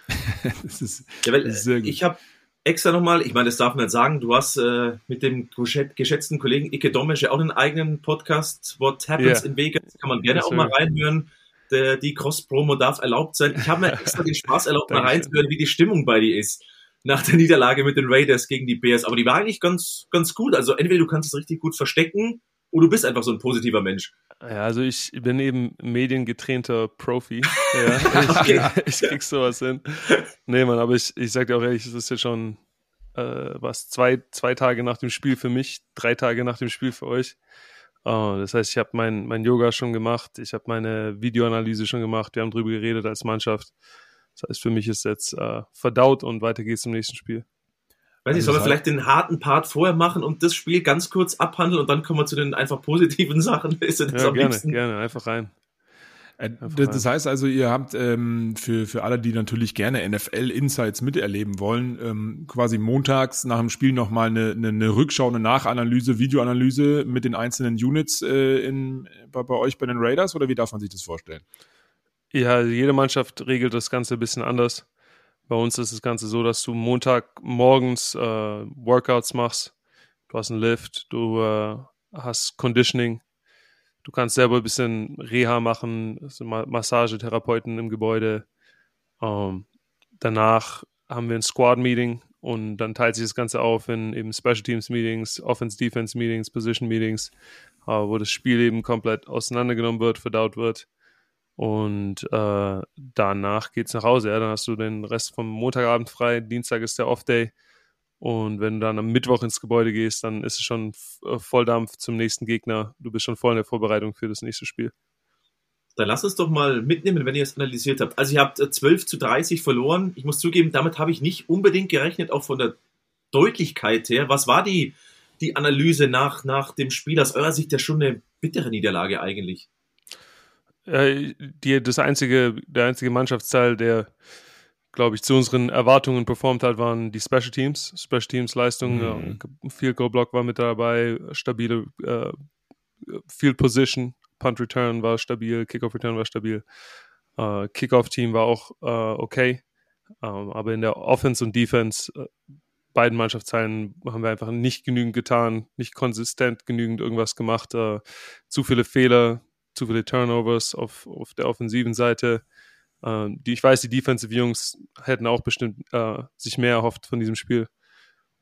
das ist, ja, weil, sehr gut. Ich habe extra nochmal, ich meine, das darf man jetzt sagen, du hast äh, mit dem geschätzten Kollegen Ike Domisch ja auch einen eigenen Podcast, What Happens yeah. in Vegas, kann man gerne auch mal reinhören. Der, die Cross-Promo darf erlaubt sein. Ich habe mir extra den Spaß erlaubt, mal reinzuhören, wie die Stimmung bei dir ist nach der Niederlage mit den Raiders gegen die Bears. Aber die war eigentlich ganz, ganz gut. Also entweder du kannst es richtig gut verstecken oder du bist einfach so ein positiver Mensch. Ja, also ich bin eben mediengetrainter Profi. Ja, ich, okay. ich, ich krieg sowas hin. Nee, Mann, aber ich, ich sag dir auch ehrlich, es ist jetzt schon äh, was, zwei, zwei Tage nach dem Spiel für mich, drei Tage nach dem Spiel für euch. Oh, das heißt, ich habe mein, mein Yoga schon gemacht, ich habe meine Videoanalyse schon gemacht, wir haben drüber geredet als Mannschaft. Das heißt, für mich ist jetzt äh, verdaut und weiter geht's im nächsten Spiel. Weiß nicht, sollen wir vielleicht den harten Part vorher machen und das Spiel ganz kurz abhandeln und dann kommen wir zu den einfach positiven Sachen. Ist das ja, gerne, liebsten? gerne, einfach rein. Äh, das heißt also, ihr habt ähm, für, für alle, die natürlich gerne NFL-Insights miterleben wollen, ähm, quasi montags nach dem Spiel nochmal eine, eine, eine Rückschau, eine Nachanalyse, Videoanalyse mit den einzelnen Units äh, in, bei, bei euch bei den Raiders oder wie darf man sich das vorstellen? Ja, jede Mannschaft regelt das Ganze ein bisschen anders. Bei uns ist das Ganze so, dass du Montag morgens äh, Workouts machst. Du hast einen Lift, du äh, hast Conditioning. Du kannst selber ein bisschen Reha machen, also Massagetherapeuten im Gebäude. Ähm, danach haben wir ein Squad-Meeting und dann teilt sich das Ganze auf in eben Special Teams Meetings, Offense, Defense Meetings, Position Meetings, äh, wo das Spiel eben komplett auseinandergenommen wird, verdaut wird. Und äh, danach geht's nach Hause. Ja? Dann hast du den Rest vom Montagabend frei. Dienstag ist der Off-Day. Und wenn du dann am Mittwoch ins Gebäude gehst, dann ist es schon äh, Volldampf zum nächsten Gegner. Du bist schon voll in der Vorbereitung für das nächste Spiel. Dann lass uns doch mal mitnehmen, wenn ihr es analysiert habt. Also ihr habt 12 äh, zu 30 verloren. Ich muss zugeben, damit habe ich nicht unbedingt gerechnet, auch von der Deutlichkeit her. Was war die, die Analyse nach, nach dem Spiel? Aus eurer Sicht ja schon eine bittere Niederlage eigentlich. Äh, die, das einzige, der einzige Mannschaftsteil, der glaube ich, zu unseren Erwartungen performt hat, waren die Special Teams. Special Teams Leistung, mhm. äh, Field Goal Block war mit dabei, stabile äh, Field Position, Punt Return war stabil, Kickoff Return war stabil, äh, Kickoff Team war auch äh, okay, ähm, aber in der Offense und Defense äh, beiden Mannschaftsteilen haben wir einfach nicht genügend getan, nicht konsistent genügend irgendwas gemacht, äh, zu viele Fehler, zu viele Turnovers auf, auf der offensiven Seite. Äh, die, ich weiß, die Defensive Jungs hätten auch bestimmt äh, sich mehr erhofft von diesem Spiel.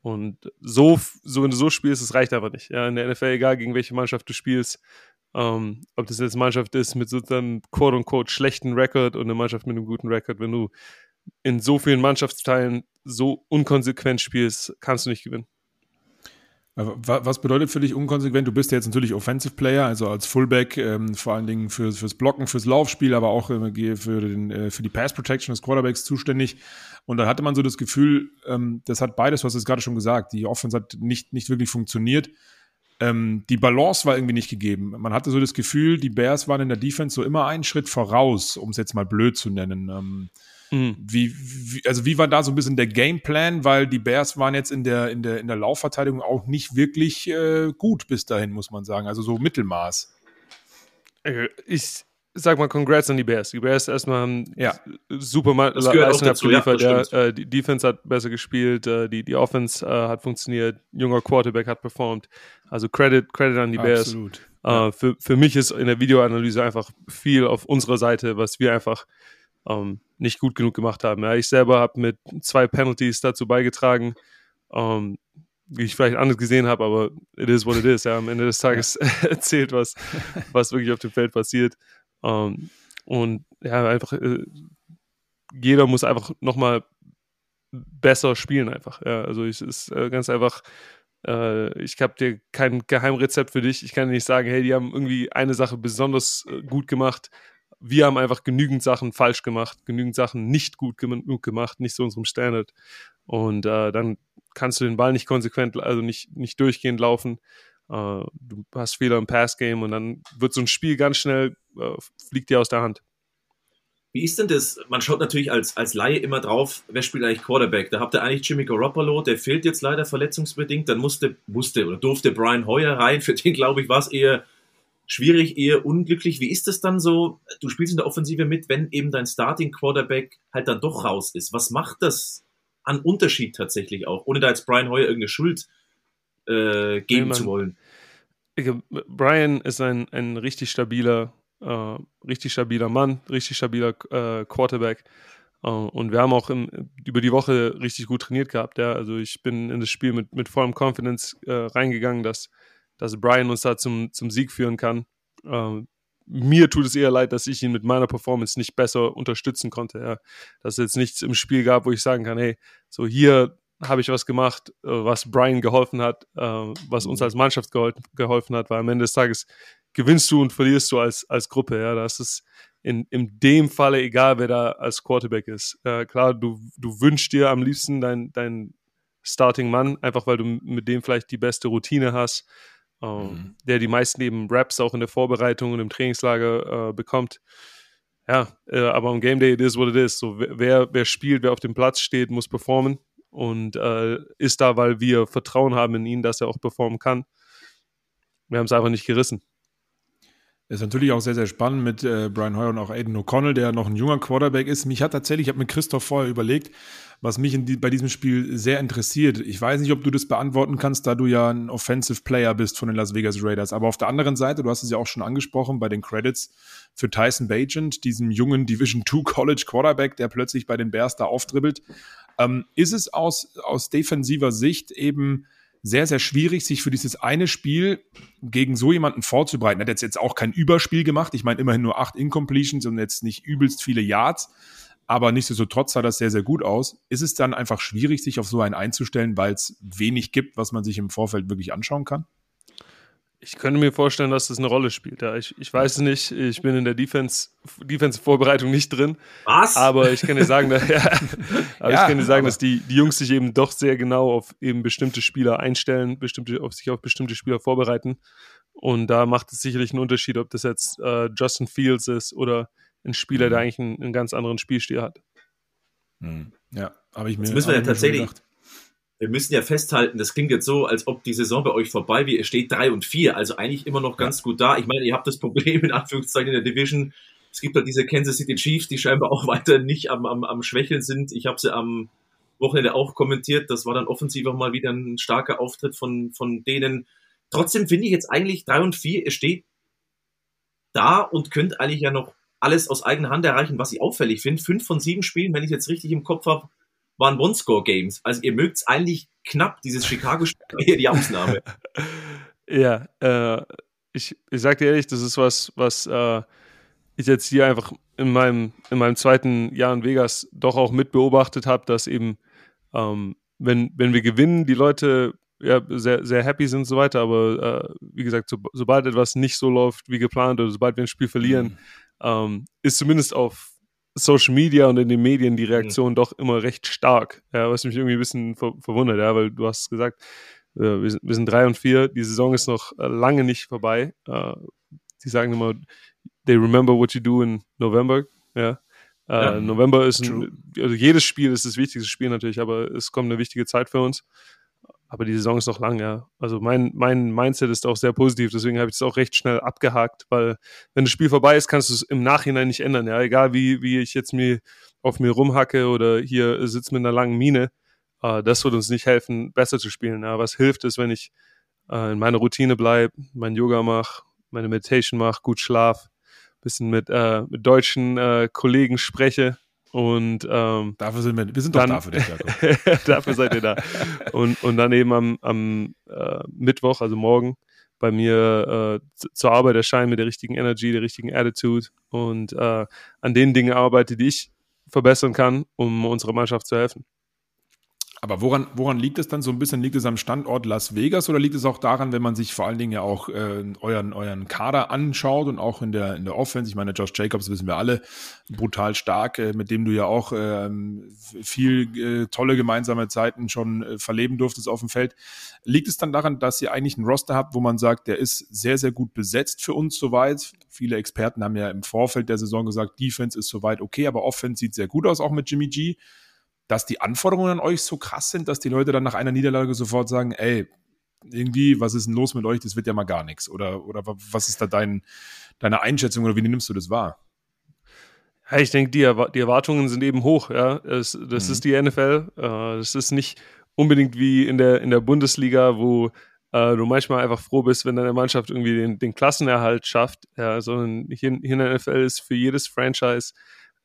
Und so, so, wenn du so spielst, es reicht einfach nicht. Ja, in der NFL, egal gegen welche Mannschaft du spielst, ähm, ob das jetzt eine Mannschaft ist mit so einem quote-unquote schlechten Rekord und eine Mannschaft mit einem guten Rekord, wenn du in so vielen Mannschaftsteilen so unkonsequent spielst, kannst du nicht gewinnen. Was bedeutet für dich unkonsequent? Du bist ja jetzt natürlich Offensive Player, also als Fullback, ähm, vor allen Dingen für, fürs Blocken, fürs Laufspiel, aber auch äh, für, den, äh, für die Pass Protection des Quarterbacks zuständig. Und da hatte man so das Gefühl, ähm, das hat beides, was du gerade schon gesagt, die Offense hat nicht, nicht wirklich funktioniert. Ähm, die Balance war irgendwie nicht gegeben. Man hatte so das Gefühl, die Bears waren in der Defense so immer einen Schritt voraus, um es jetzt mal blöd zu nennen. Mhm. Wie, wie, also wie war da so ein bisschen der Gameplan? Weil die Bears waren jetzt in der, in der, in der Laufverteidigung auch nicht wirklich äh, gut bis dahin, muss man sagen. Also so Mittelmaß. Äh, ich sag mal Congrats an die Bears. Die Bears erstmal haben ja. super Leistung abgeliefert. Ja, äh, die Defense hat besser gespielt, äh, die, die Offense äh, hat funktioniert, junger Quarterback hat performt. Also Credit, Credit an die Bears. Absolut. Äh, ja. für, für mich ist in der Videoanalyse einfach viel auf unserer Seite, was wir einfach ähm, nicht gut genug gemacht haben. Ja, ich selber habe mit zwei Penalties dazu beigetragen, ähm, wie ich vielleicht anders gesehen habe, aber it is what it is. Ja, am Ende des Tages erzählt, was, was wirklich auf dem Feld passiert. Ähm, und ja, einfach, äh, jeder muss einfach nochmal besser spielen einfach. Ja, also es ist äh, ganz einfach, äh, ich habe dir kein Geheimrezept für dich. Ich kann dir nicht sagen, hey, die haben irgendwie eine Sache besonders äh, gut gemacht wir haben einfach genügend Sachen falsch gemacht, genügend Sachen nicht gut genug gemacht, nicht zu unserem Standard. Und äh, dann kannst du den Ball nicht konsequent, also nicht, nicht durchgehend laufen. Äh, du hast Fehler im Passgame und dann wird so ein Spiel ganz schnell, äh, fliegt dir aus der Hand. Wie ist denn das? Man schaut natürlich als, als Laie immer drauf, wer spielt eigentlich Quarterback? Da habt ihr eigentlich Jimmy Garoppolo, der fehlt jetzt leider verletzungsbedingt. Dann musste, musste oder durfte Brian Hoyer rein. Für den, glaube ich, war es eher schwierig, eher unglücklich. Wie ist das dann so? Du spielst in der Offensive mit, wenn eben dein Starting Quarterback halt dann doch raus ist. Was macht das an Unterschied tatsächlich auch, ohne da jetzt Brian Hoyer irgendeine Schuld äh, geben nee, zu wollen? Brian ist ein, ein richtig stabiler, äh, richtig stabiler Mann, richtig stabiler äh, Quarterback. Uh, und wir haben auch im, über die Woche richtig gut trainiert gehabt. Ja? Also ich bin in das Spiel mit, mit vollem Confidence äh, reingegangen, dass dass Brian uns da zum, zum Sieg führen kann. Ähm, mir tut es eher leid, dass ich ihn mit meiner Performance nicht besser unterstützen konnte. Ja. Dass es jetzt nichts im Spiel gab, wo ich sagen kann, hey, so hier habe ich was gemacht, äh, was Brian geholfen hat, äh, was uns als Mannschaft geholfen, hat, weil am Ende des Tages gewinnst du und verlierst du als, als Gruppe. Ja. Das ist in, in dem Falle egal, wer da als Quarterback ist. Äh, klar, du, du wünschst dir am liebsten dein, dein Starting-Mann, einfach weil du mit dem vielleicht die beste Routine hast, mhm. der die meisten eben Raps auch in der Vorbereitung und im Trainingslager äh, bekommt. Ja, äh, aber am Game Day it is what it is. So, wer, wer spielt, wer auf dem Platz steht, muss performen und äh, ist da, weil wir Vertrauen haben in ihn, dass er auch performen kann. Wir haben es einfach nicht gerissen. Ist natürlich auch sehr, sehr spannend mit äh, Brian Hoyer und auch Aiden O'Connell, der noch ein junger Quarterback ist. Mich hat tatsächlich, ich habe mit Christoph vorher überlegt, was mich die, bei diesem Spiel sehr interessiert. Ich weiß nicht, ob du das beantworten kannst, da du ja ein Offensive Player bist von den Las Vegas Raiders. Aber auf der anderen Seite, du hast es ja auch schon angesprochen bei den Credits für Tyson Bagent, diesem jungen Division 2 College Quarterback, der plötzlich bei den Bears da aufdribbelt. Ähm, ist es aus, aus defensiver Sicht eben sehr, sehr schwierig, sich für dieses eine Spiel gegen so jemanden vorzubereiten. Er hat jetzt auch kein Überspiel gemacht. Ich meine, immerhin nur acht Incompletions und jetzt nicht übelst viele Yards. Aber nichtsdestotrotz sah das sehr, sehr gut aus. Ist es dann einfach schwierig, sich auf so einen einzustellen, weil es wenig gibt, was man sich im Vorfeld wirklich anschauen kann? Ich könnte mir vorstellen, dass das eine Rolle spielt. Ja, ich, ich weiß es nicht. Ich bin in der Defense, Defense-Vorbereitung nicht drin. Was? Aber ich kann dir sagen, dass, ja, aber ja, ich kann dir sagen, dass die, die Jungs sich eben doch sehr genau auf eben bestimmte Spieler einstellen, bestimmte, auf sich auf bestimmte Spieler vorbereiten. Und da macht es sicherlich einen Unterschied, ob das jetzt äh, Justin Fields ist oder ein Spieler, der mhm. eigentlich einen, einen ganz anderen Spielstil hat. Mhm. Ja, aber ich mir. Jetzt müssen wir ja tatsächlich wir müssen ja festhalten, das klingt jetzt so, als ob die Saison bei euch vorbei wäre. Ihr steht drei und vier, also eigentlich immer noch ganz gut da. Ich meine, ihr habt das Problem in Anführungszeichen in der Division. Es gibt halt diese Kansas City Chiefs, die scheinbar auch weiter nicht am, am, am Schwächeln sind. Ich habe sie am Wochenende auch kommentiert. Das war dann offensiv auch mal wieder ein starker Auftritt von, von denen. Trotzdem finde ich jetzt eigentlich drei und vier, ihr steht da und könnt eigentlich ja noch alles aus eigener Hand erreichen, was ich auffällig finde. Fünf von sieben Spielen, wenn ich jetzt richtig im Kopf habe, waren One-Score-Games. Also ihr mögt es eigentlich knapp, dieses Chicago-Spiel hier die Ausnahme. ja, äh, ich, ich sag dir ehrlich, das ist was, was äh, ich jetzt hier einfach in meinem, in meinem zweiten Jahr in Vegas doch auch mit beobachtet habe, dass eben, ähm, wenn, wenn wir gewinnen, die Leute ja, sehr, sehr happy sind und so weiter, aber äh, wie gesagt, so, sobald etwas nicht so läuft wie geplant oder sobald wir ein Spiel verlieren, mhm. Ähm, ist zumindest auf Social Media und in den Medien die Reaktion mhm. doch immer recht stark, ja, was mich irgendwie ein bisschen ver verwundert, ja, weil du hast gesagt, äh, wir, sind, wir sind drei und vier, die Saison ist noch äh, lange nicht vorbei. Äh, die sagen immer, they remember what you do in November, ja. Äh, ja November ist ein, also jedes Spiel ist das wichtigste Spiel natürlich, aber es kommt eine wichtige Zeit für uns. Aber die Saison ist noch lang, ja. Also mein, mein Mindset ist auch sehr positiv, deswegen habe ich es auch recht schnell abgehakt, weil wenn das Spiel vorbei ist, kannst du es im Nachhinein nicht ändern, ja. Egal wie, wie ich jetzt mir auf mir rumhacke oder hier sitze mit einer langen Mine, äh, das wird uns nicht helfen, besser zu spielen. Ja. Was hilft ist, wenn ich äh, in meiner Routine bleibe, mein Yoga mache, meine Meditation mache, gut schlaf, bisschen mit, äh, mit deutschen äh, Kollegen spreche, und ähm, dafür sind wir, wir sind doch dann, dafür, dafür seid ihr da. Und, und dann eben am, am äh, Mittwoch, also morgen, bei mir äh, zur Arbeit erscheinen mit der richtigen Energy, der richtigen Attitude und äh, an den Dingen arbeite, die ich verbessern kann, um unserer Mannschaft zu helfen. Aber woran, woran liegt es dann so ein bisschen? Liegt es am Standort Las Vegas oder liegt es auch daran, wenn man sich vor allen Dingen ja auch äh, euren, euren Kader anschaut und auch in der, in der Offense? Ich meine, Josh Jacobs wissen wir alle, brutal stark, äh, mit dem du ja auch äh, viel äh, tolle gemeinsame Zeiten schon äh, verleben durftest auf dem Feld. Liegt es dann daran, dass ihr eigentlich einen Roster habt, wo man sagt, der ist sehr, sehr gut besetzt für uns soweit? Viele Experten haben ja im Vorfeld der Saison gesagt, Defense ist soweit okay, aber Offense sieht sehr gut aus, auch mit Jimmy G dass die Anforderungen an euch so krass sind, dass die Leute dann nach einer Niederlage sofort sagen, ey, irgendwie, was ist denn los mit euch? Das wird ja mal gar nichts. Oder, oder was ist da dein, deine Einschätzung oder wie nimmst du das wahr? Ja, ich denke, die, die, Erwartungen sind eben hoch. Ja, es, das mhm. ist die NFL. Äh, das ist nicht unbedingt wie in der, in der Bundesliga, wo äh, du manchmal einfach froh bist, wenn deine Mannschaft irgendwie den, den Klassenerhalt schafft. Ja, sondern hier, hier in der NFL ist für jedes Franchise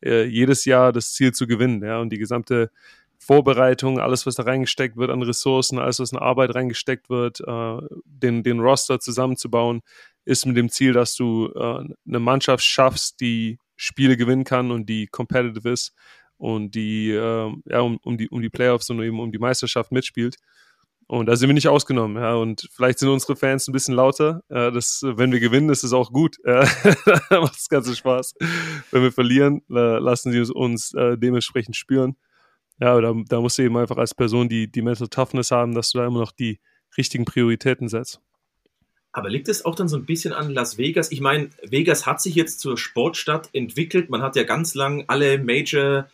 äh, jedes Jahr das Ziel zu gewinnen. Ja, und die gesamte Vorbereitung, alles, was da reingesteckt wird an Ressourcen, alles, was in Arbeit reingesteckt wird, äh, den, den Roster zusammenzubauen, ist mit dem Ziel, dass du äh, eine Mannschaft schaffst, die Spiele gewinnen kann und die competitive ist und die äh, ja, um, um, die, um die Playoffs und eben um die Meisterschaft mitspielt. Und da sind wir nicht ausgenommen, ja. Und vielleicht sind unsere Fans ein bisschen lauter. Ja, das, wenn wir gewinnen, ist es auch gut. Ja. da macht das Ganze Spaß. Wenn wir verlieren, lassen sie uns äh, dementsprechend spüren. Ja, da, da musst du eben einfach als Person die, die Mental Toughness haben, dass du da immer noch die richtigen Prioritäten setzt. Aber liegt es auch dann so ein bisschen an Las Vegas? Ich meine, Vegas hat sich jetzt zur Sportstadt entwickelt. Man hat ja ganz lang alle Major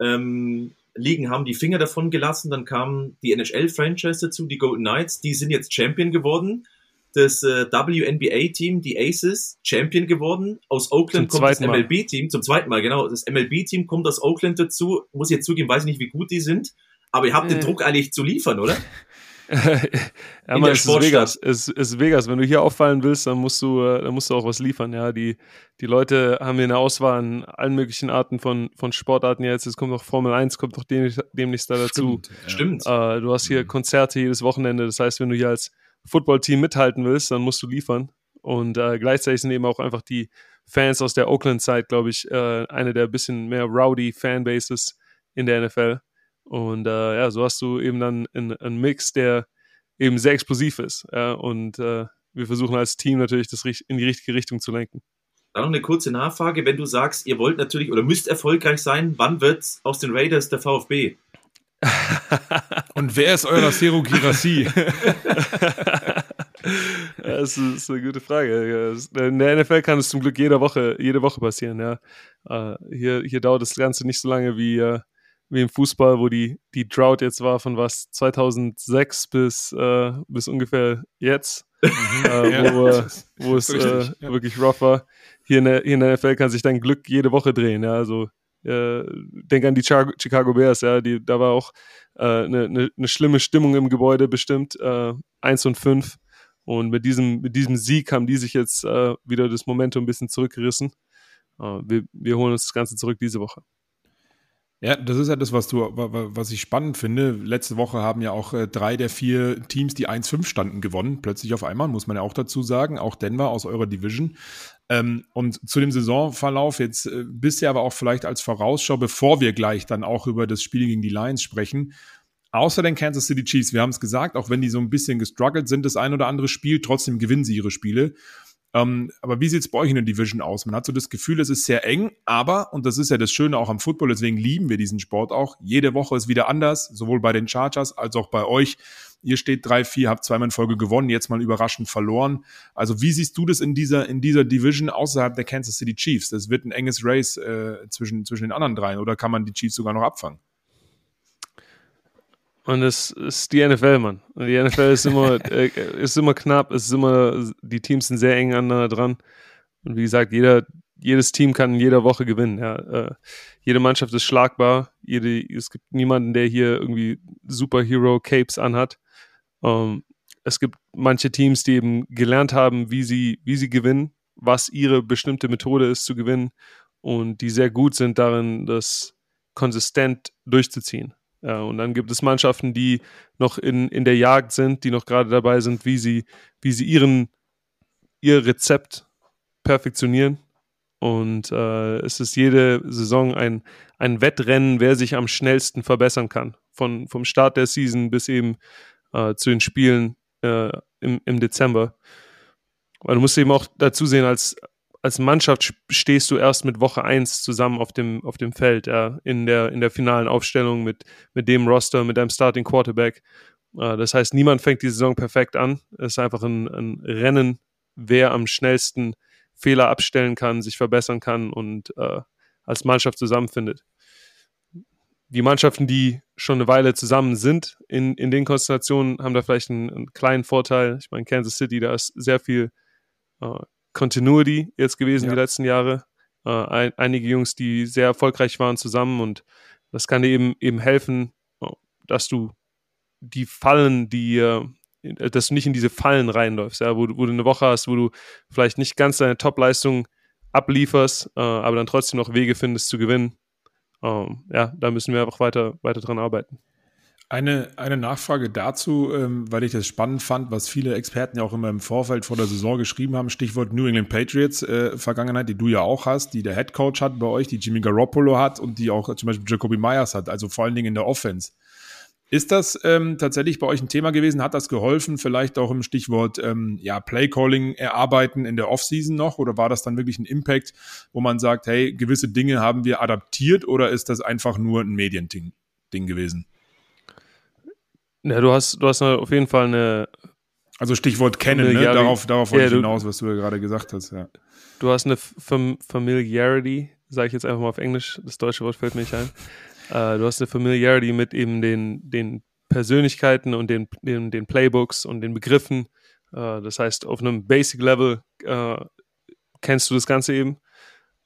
ähm, Ligen haben die Finger davon gelassen. Dann kam die NHL-Franchise dazu, die Golden Knights. Die sind jetzt Champion geworden. Das äh, WNBA-Team, die Aces, Champion geworden. Aus Oakland zum kommt das MLB-Team, zum zweiten Mal, genau. Das MLB-Team kommt aus Oakland dazu. Muss ich jetzt zugeben, weiß ich nicht, wie gut die sind. Aber ihr habt äh. den Druck eigentlich zu liefern, oder? ja, man, es ist Vegas. Es ist Vegas. Wenn du hier auffallen willst, dann musst du, äh, dann musst du auch was liefern. Ja, die, die Leute haben hier eine Auswahl an allen möglichen Arten von, von Sportarten jetzt. Es kommt noch Formel 1, kommt noch demnächst, demnächst da dazu. Stimmt. Ja. Äh, du hast hier mhm. Konzerte jedes Wochenende. Das heißt, wenn du hier als Footballteam mithalten willst, dann musst du liefern. Und äh, gleichzeitig sind eben auch einfach die Fans aus der Oakland-Zeit, glaube ich, äh, eine der bisschen mehr rowdy Fanbases in der NFL. Und äh, ja, so hast du eben dann einen, Mix, der eben sehr explosiv ist. Ja, und äh, wir versuchen als Team natürlich das in die richtige Richtung zu lenken. Dann noch eine kurze Nachfrage, wenn du sagst, ihr wollt natürlich oder müsst erfolgreich sein, wann wird aus den Raiders der VfB? Und wer ist euer Zero Girassi? das ist eine gute Frage. In der NFL kann es zum Glück jede Woche, jede Woche passieren. Ja. Äh, hier, hier dauert das Ganze nicht so lange wie, äh, wie im Fußball, wo die, die Drought jetzt war von was 2006 bis, äh, bis ungefähr jetzt, mhm. äh, wo, ja, wo es äh, ja. wirklich rough war. Hier in, der, hier in der NFL kann sich dein Glück jede Woche drehen. Ja. Also äh, denk an die Chicago Bears, ja, die, da war auch eine äh, ne, ne, schlimme Stimmung im Gebäude bestimmt, äh, 1 und 5. Und mit diesem, mit diesem Sieg haben die sich jetzt äh, wieder das Momentum ein bisschen zurückgerissen. Äh, wir, wir holen uns das Ganze zurück diese Woche. Ja, das ist ja das, was du, was ich spannend finde. Letzte Woche haben ja auch äh, drei der vier Teams, die 1-5 standen, gewonnen. Plötzlich auf einmal, muss man ja auch dazu sagen. Auch Denver aus eurer Division. Ähm, und zu dem Saisonverlauf, jetzt äh, bisher aber auch vielleicht als Vorausschau, bevor wir gleich dann auch über das Spiel gegen die Lions sprechen. Außer den Kansas City Chiefs, wir haben es gesagt, auch wenn die so ein bisschen gestruggelt sind, das ein oder andere Spiel, trotzdem gewinnen sie ihre Spiele. Ähm, aber wie sieht es bei euch in der Division aus? Man hat so das Gefühl, es ist sehr eng, aber, und das ist ja das Schöne auch am Football, deswegen lieben wir diesen Sport auch, jede Woche ist wieder anders, sowohl bei den Chargers als auch bei euch. Ihr steht 3-4, habt zweimal in Folge gewonnen, jetzt mal überraschend verloren. Also wie siehst du das in dieser, in dieser Division außerhalb der Kansas City Chiefs? Das wird ein enges Race äh, zwischen, zwischen den anderen dreien oder kann man die Chiefs sogar noch abfangen? Und es ist die NFL, Mann. Und die NFL ist immer, äh, ist immer knapp, es ist immer, die Teams sind sehr eng aneinander dran. Und wie gesagt, jeder, jedes Team kann in jeder Woche gewinnen. Ja. Äh, jede Mannschaft ist schlagbar. Jede, es gibt niemanden, der hier irgendwie Superhero-Capes anhat. Ähm, es gibt manche Teams, die eben gelernt haben, wie sie, wie sie gewinnen, was ihre bestimmte Methode ist zu gewinnen und die sehr gut sind darin, das konsistent durchzuziehen. Ja, und dann gibt es Mannschaften, die noch in, in der Jagd sind, die noch gerade dabei sind, wie sie, wie sie ihren, ihr Rezept perfektionieren. Und äh, es ist jede Saison ein, ein Wettrennen, wer sich am schnellsten verbessern kann. Von, vom Start der Season bis eben äh, zu den Spielen äh, im, im Dezember. Weil du musst eben auch dazu sehen, als, als Mannschaft stehst du erst mit Woche 1 zusammen auf dem, auf dem Feld, ja, in der, in der finalen Aufstellung mit, mit dem Roster, mit deinem Starting Quarterback. Äh, das heißt, niemand fängt die Saison perfekt an. Es ist einfach ein, ein Rennen, wer am schnellsten Fehler abstellen kann, sich verbessern kann und äh, als Mannschaft zusammenfindet. Die Mannschaften, die schon eine Weile zusammen sind in, in den Konstellationen, haben da vielleicht einen, einen kleinen Vorteil. Ich meine, Kansas City, da ist sehr viel äh, Continuity jetzt gewesen ja. die letzten Jahre. Äh, ein, einige Jungs, die sehr erfolgreich waren zusammen und das kann dir eben, eben helfen, oh, dass du die Fallen, die, äh, dass du nicht in diese Fallen reinläufst, ja, wo, wo du eine Woche hast, wo du vielleicht nicht ganz deine Top-Leistung ablieferst, äh, aber dann trotzdem noch Wege findest zu gewinnen. Ähm, ja, da müssen wir einfach weiter, weiter dran arbeiten. Eine, eine Nachfrage dazu, ähm, weil ich das spannend fand, was viele Experten ja auch immer im Vorfeld vor der Saison geschrieben haben, Stichwort New England Patriots äh, Vergangenheit, die du ja auch hast, die der Head Coach hat bei euch, die Jimmy Garoppolo hat und die auch zum Beispiel Jacoby Myers hat, also vor allen Dingen in der Offense. Ist das ähm, tatsächlich bei euch ein Thema gewesen? Hat das geholfen? Vielleicht auch im Stichwort ähm, ja, Play-Calling erarbeiten in der Offseason noch? Oder war das dann wirklich ein Impact, wo man sagt, hey, gewisse Dinge haben wir adaptiert oder ist das einfach nur ein Mediending Ding gewesen? Ja, du hast, du hast auf jeden Fall eine. Also Stichwort kennen, ne? darauf, darauf wollte ja, ich hinaus, was du ja gerade gesagt hast. Ja. Du hast eine Fam Familiarity, sage ich jetzt einfach mal auf Englisch, das deutsche Wort fällt mir nicht ein. Äh, du hast eine Familiarity mit eben den, den Persönlichkeiten und den, den, den Playbooks und den Begriffen. Äh, das heißt, auf einem Basic-Level äh, kennst du das Ganze eben.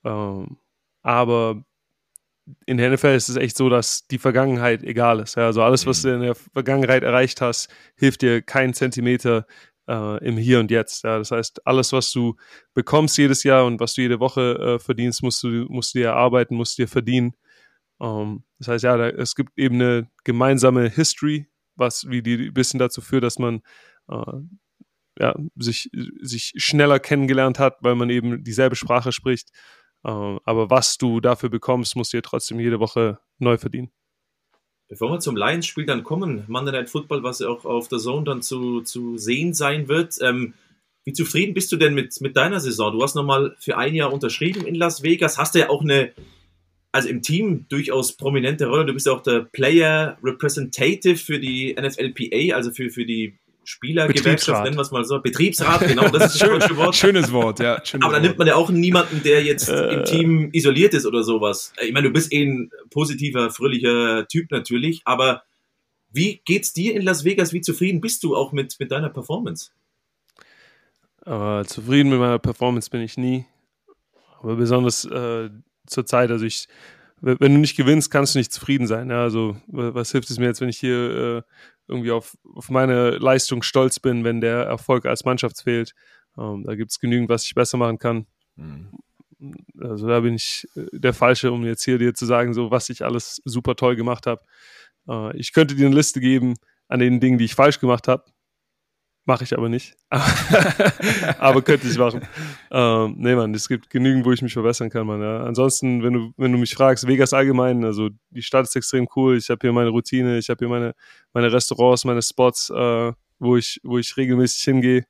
Ähm, aber in der NFL ist es echt so, dass die Vergangenheit egal ist. Ja, also alles, was mhm. du in der Vergangenheit erreicht hast, hilft dir keinen Zentimeter äh, im Hier und Jetzt. Ja, das heißt, alles, was du bekommst jedes Jahr und was du jede Woche äh, verdienst, musst du, musst du dir erarbeiten, musst du dir verdienen. Ähm, das heißt, ja, da, es gibt eben eine gemeinsame History, was wie die ein bisschen dazu führt, dass man äh, ja, sich, sich schneller kennengelernt hat, weil man eben dieselbe Sprache spricht. Ähm, aber was du dafür bekommst, musst du dir trotzdem jede Woche neu verdienen. Bevor wir zum Lions-Spiel dann kommen, Monday Night Football, was auch auf der Zone dann zu, zu sehen sein wird. Ähm, wie zufrieden bist du denn mit, mit deiner Saison? Du hast nochmal für ein Jahr unterschrieben in Las Vegas, hast du ja auch eine, also im Team durchaus prominente Rolle. Du bist ja auch der Player Representative für die NFLPA, also für, für die Spielergewerkschaft, nennen wir es mal so. Betriebsrat, genau, das ist das deutsche Wort. Schönes Wort, ja. Schönes Aber da nimmt man ja auch niemanden, der jetzt äh, im Team isoliert ist oder sowas. Ich meine, du bist eh ein positiver, fröhlicher Typ natürlich, aber wie geht's dir in Las Vegas? Wie zufrieden bist du auch mit, mit deiner Performance? Aber zufrieden mit meiner Performance bin ich nie. Aber besonders äh, zur Zeit, also ich, wenn du nicht gewinnst, kannst du nicht zufrieden sein. Ja? Also was hilft es mir jetzt, wenn ich hier äh, irgendwie auf, auf meine Leistung stolz bin, wenn der Erfolg als Mannschaft fehlt. Ähm, da gibt es genügend, was ich besser machen kann. Mhm. Also da bin ich äh, der Falsche, um jetzt hier dir zu sagen, so was ich alles super toll gemacht habe. Äh, ich könnte dir eine Liste geben an den Dingen, die ich falsch gemacht habe. Mache ich aber nicht. aber könnte ich machen. Ähm, nee, Mann, es gibt genügend, wo ich mich verbessern kann, Mann. Ja. Ansonsten, wenn du, wenn du mich fragst, Vegas allgemein, also die Stadt ist extrem cool. Ich habe hier meine Routine, ich habe hier meine, meine Restaurants, meine Spots, äh, wo, ich, wo ich regelmäßig hingehe.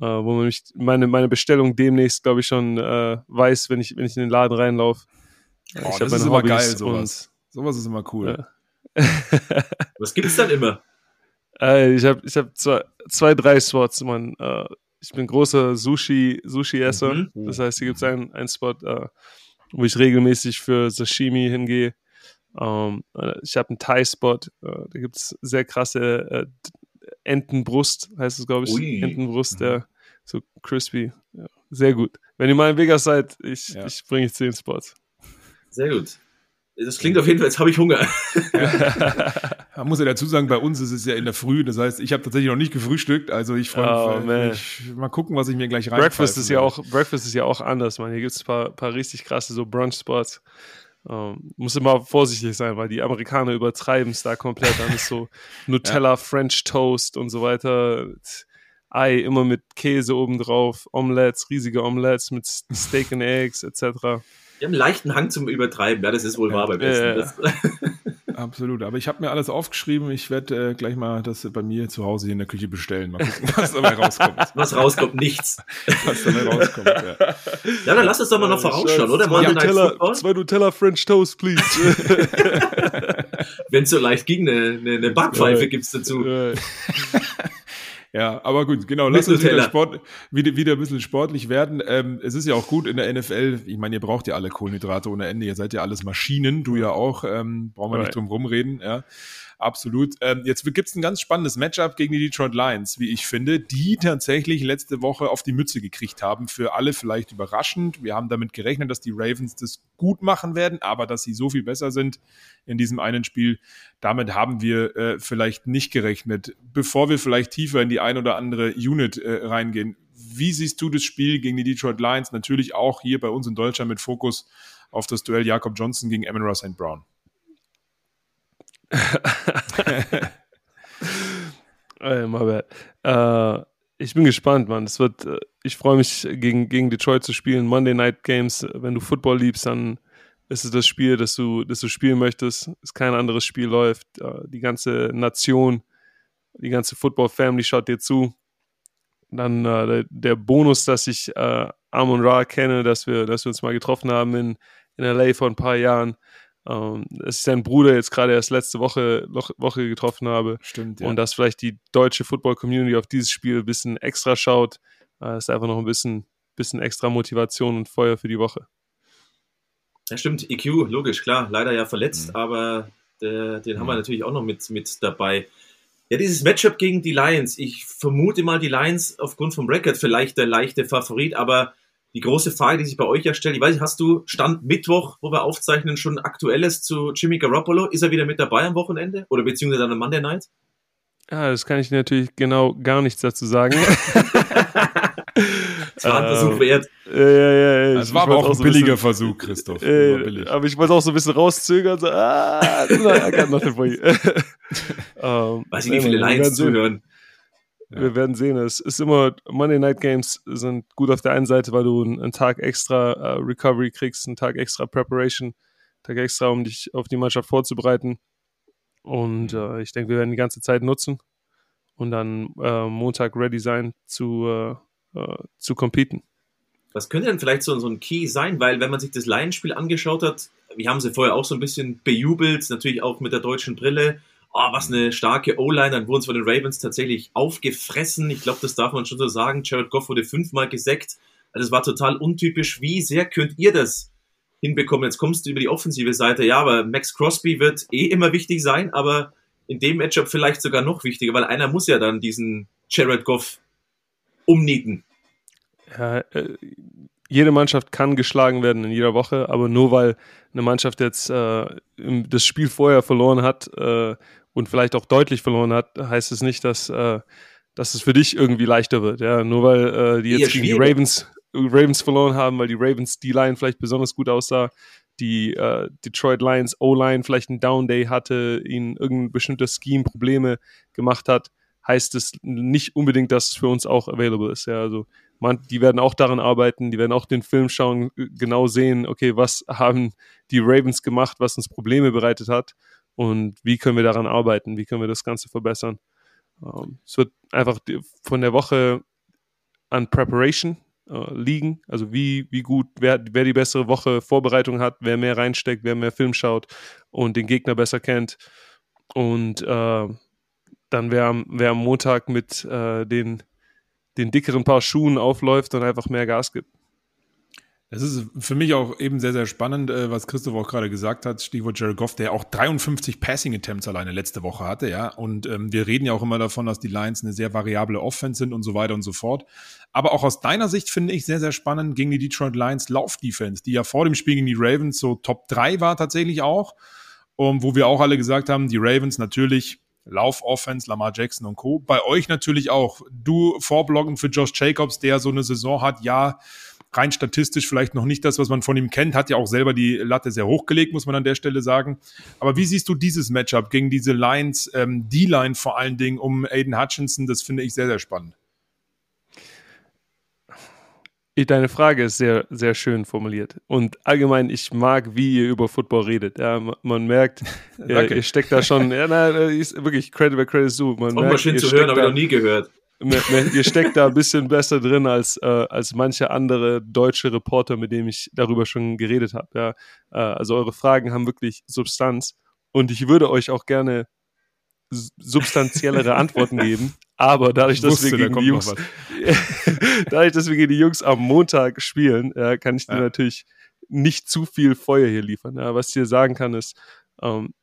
Äh, wo man mich, meine, meine Bestellung demnächst, glaube ich, schon äh, weiß, wenn ich, wenn ich in den Laden reinlaufe. Oh, das ist immer Hobbys geil, sowas. Sowas ist immer cool. Ja. Was gibt's dann immer? Äh, ich habe ich hab zwei, zwei, drei Spots, Mann. Äh, ich bin großer Sushi, Sushi-Esser. Mhm. Das heißt, hier gibt es einen, einen Spot, äh, wo ich regelmäßig für Sashimi hingehe. Ähm, ich habe einen Thai-Spot, äh, da gibt es sehr krasse äh, Entenbrust, heißt es, glaube ich. Ui. Entenbrust, mhm. ja. So crispy. Ja, sehr gut. Wenn ihr mal in Vegas seid, ich, ja. ich bringe zehn Spots. Sehr gut. Das klingt auf jeden Fall, jetzt habe ich Hunger. Man muss ja dazu sagen, bei uns ist es ja in der Früh, das heißt, ich habe tatsächlich noch nicht gefrühstückt, also ich freue mich. Oh, mal gucken, was ich mir gleich rein Breakfast ist ja auch Breakfast ist ja auch anders, man. Hier gibt es ein paar, paar richtig krasse so Brunch-Spots. Ähm, muss immer vorsichtig sein, weil die Amerikaner übertreiben es da komplett. Dann ist so Nutella, ja. French Toast und so weiter. Ei immer mit Käse obendrauf, Omelettes, riesige Omelettes mit Steak and Eggs etc. Die haben einen leichten Hang zum Übertreiben, ja, das ist wohl wahr beim Essen. Ja, Absolut, aber ich habe mir alles aufgeschrieben. Ich werde äh, gleich mal das bei mir zu Hause in der Küche bestellen. Mal gucken, was dabei rauskommt. Was rauskommt, nichts. Was dabei rauskommt, ja. Ja, dann lass uns doch mal noch vorausschauen, oder? Zwei Nutella, zwei Nutella French Toast, please. Wenn es so leicht ging, eine, eine, eine Backpfeife gibt's dazu. Ja, aber gut, genau. Lass uns wieder, Sport, wieder, wieder ein bisschen sportlich werden. Ähm, es ist ja auch gut in der NFL. Ich meine, ihr braucht ja alle Kohlenhydrate ohne Ende. Ihr seid ja alles Maschinen. Du ja auch. Ähm, brauchen wir right. nicht drum rumreden. Ja. Absolut. Ähm, jetzt gibt's ein ganz spannendes Matchup gegen die Detroit Lions, wie ich finde, die tatsächlich letzte Woche auf die Mütze gekriegt haben. Für alle vielleicht überraschend. Wir haben damit gerechnet, dass die Ravens das gut machen werden, aber dass sie so viel besser sind in diesem einen Spiel, damit haben wir äh, vielleicht nicht gerechnet. Bevor wir vielleicht tiefer in die ein oder andere Unit äh, reingehen, wie siehst du das Spiel gegen die Detroit Lions? Natürlich auch hier bei uns in Deutschland mit Fokus auf das Duell Jakob Johnson gegen Amon Ross St. Brown. Ey, my bad. Äh, ich bin gespannt, Mann. Es wird, äh, ich freue mich, gegen, gegen Detroit zu spielen. Monday Night Games, wenn du Football liebst, dann ist es das Spiel, das du, das du spielen möchtest. Es kein anderes Spiel läuft. Äh, die ganze Nation, die ganze Football-Family schaut dir zu. Dann äh, der, Bonus, dass ich äh, Amon Ra kenne, dass wir, dass wir uns mal getroffen haben in, in LA vor ein paar Jahren ähm, dass ich seinen Bruder jetzt gerade erst letzte Woche, Woche getroffen habe. Stimmt, ja. Und dass vielleicht die deutsche Football-Community auf dieses Spiel ein bisschen extra schaut, äh, ist einfach noch ein bisschen, bisschen extra Motivation und Feuer für die Woche. Ja, stimmt. EQ, logisch, klar. Leider ja verletzt, mhm. aber der, den mhm. haben wir mhm. natürlich auch noch mit, mit dabei. Ja, dieses Matchup gegen die Lions. Ich vermute mal, die Lions aufgrund vom Record vielleicht der leichte Favorit, aber die große Frage, die sich bei euch ja stellt, ich weiß nicht, hast du Stand Mittwoch, wo wir aufzeichnen, schon Aktuelles zu Jimmy Garoppolo? Ist er wieder mit dabei am Wochenende oder beziehungsweise dann am Monday Night? Ja, das kann ich natürlich genau gar nichts dazu sagen. das war ein Versuch wert. Ja, ja, ja. Das war aber auch ein so billiger bisschen, Versuch, Christoph. Äh, aber ich wollte auch so ein bisschen rauszögern. So, ah, I got nothing for you. um, weiß ich, wie viele Lions zuhören. Ja. wir werden sehen. Es ist immer, Monday Night Games sind gut auf der einen Seite, weil du einen, einen Tag extra uh, Recovery kriegst, einen Tag extra Preparation, einen Tag extra, um dich auf die Mannschaft vorzubereiten. Und uh, ich denke, wir werden die ganze Zeit nutzen und dann uh, Montag ready sein zu, zu competen. Was könnte denn vielleicht so, so ein Key sein? Weil, wenn man sich das Lions-Spiel angeschaut hat, wir haben sie vorher auch so ein bisschen bejubelt, natürlich auch mit der deutschen Brille. Oh, was eine starke O-Line. Dann wurden es von den Ravens tatsächlich aufgefressen. Ich glaube, das darf man schon so sagen. Jared Goff wurde fünfmal gesackt. Also es war total untypisch. Wie sehr könnt ihr das hinbekommen? Jetzt kommst du über die offensive Seite. Ja, aber Max Crosby wird eh immer wichtig sein, aber in dem Matchup vielleicht sogar noch wichtiger, weil einer muss ja dann diesen Jared Goff umnieten. Ja, äh, jede Mannschaft kann geschlagen werden in jeder Woche, aber nur weil eine Mannschaft jetzt äh, das Spiel vorher verloren hat äh, und vielleicht auch deutlich verloren hat, heißt es nicht, dass, äh, dass es für dich irgendwie leichter wird. Ja, nur weil äh, die jetzt gegen die Ravens, Ravens verloren haben, weil die Ravens die Line vielleicht besonders gut aussah, die äh, Detroit Lions O-Line vielleicht einen Down Day hatte, ihnen irgendein bestimmtes Scheme Probleme gemacht hat, heißt es nicht unbedingt, dass es für uns auch available ist. Ja, also man, die werden auch daran arbeiten, die werden auch den Film schauen, genau sehen, okay, was haben die Ravens gemacht, was uns Probleme bereitet hat und wie können wir daran arbeiten, wie können wir das Ganze verbessern. Ähm, es wird einfach von der Woche an Preparation äh, liegen, also wie, wie gut, wer, wer die bessere Woche Vorbereitung hat, wer mehr reinsteckt, wer mehr Film schaut und den Gegner besser kennt und äh, dann wer, wer am Montag mit äh, den den dickeren Paar Schuhen aufläuft und einfach mehr Gas gibt. Das ist für mich auch eben sehr, sehr spannend, äh, was Christoph auch gerade gesagt hat, Stichwort Jared Goff, der auch 53 Passing Attempts alleine letzte Woche hatte, ja. Und ähm, wir reden ja auch immer davon, dass die Lions eine sehr variable Offense sind und so weiter und so fort. Aber auch aus deiner Sicht finde ich sehr, sehr spannend gegen die Detroit Lions Lauf-Defense, die ja vor dem Spiel gegen die Ravens so Top 3 war tatsächlich auch. Um, wo wir auch alle gesagt haben, die Ravens natürlich Lauf-Offense, Lamar Jackson und Co. Bei euch natürlich auch. Du vorblocken für Josh Jacobs, der so eine Saison hat, ja, rein statistisch vielleicht noch nicht das, was man von ihm kennt, hat ja auch selber die Latte sehr hochgelegt, muss man an der Stelle sagen. Aber wie siehst du dieses Matchup gegen diese Lines, ähm, die Line vor allen Dingen um Aiden Hutchinson? Das finde ich sehr, sehr spannend. Deine Frage ist sehr, sehr schön formuliert. Und allgemein, ich mag, wie ihr über Football redet. Ja, man merkt, ihr, ihr, steckt da schon, ja, na, ist wirklich Credit where Credit due. Man merkt, mal schön zu hören, habe ich noch nie gehört. ihr steckt da ein bisschen besser drin als, äh, als manche andere deutsche Reporter, mit denen ich darüber schon geredet habe. Ja. Äh, also eure Fragen haben wirklich Substanz. Und ich würde euch auch gerne substanziellere Antworten geben. Aber dadurch, dass wusste, wir gegen die Jungs, dadurch, dass wir gegen die Jungs am Montag spielen, ja, kann ich dir ja. natürlich nicht zu viel Feuer hier liefern. Ja, was ich dir sagen kann, ist, ähm,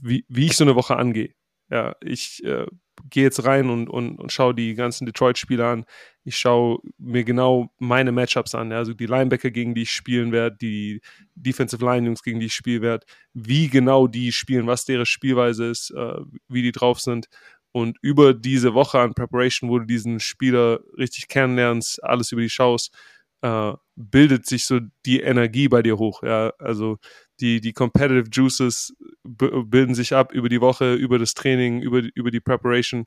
wie, wie ich so eine Woche angehe. Ja, ich äh, gehe jetzt rein und, und, und schaue die ganzen Detroit-Spieler an. Ich schaue mir genau meine Matchups an. Also die Linebacker, gegen die ich spielen werde, die Defensive Line-Jungs, gegen die ich spielen werde, wie genau die spielen, was deren Spielweise ist, äh, wie die drauf sind. Und über diese Woche an Preparation, wo du diesen Spieler richtig kennenlernst, alles über die schaust, äh, bildet sich so die Energie bei dir hoch. Ja, also die, die Competitive Juices bilden sich ab über die Woche, über das Training, über, über die Preparation,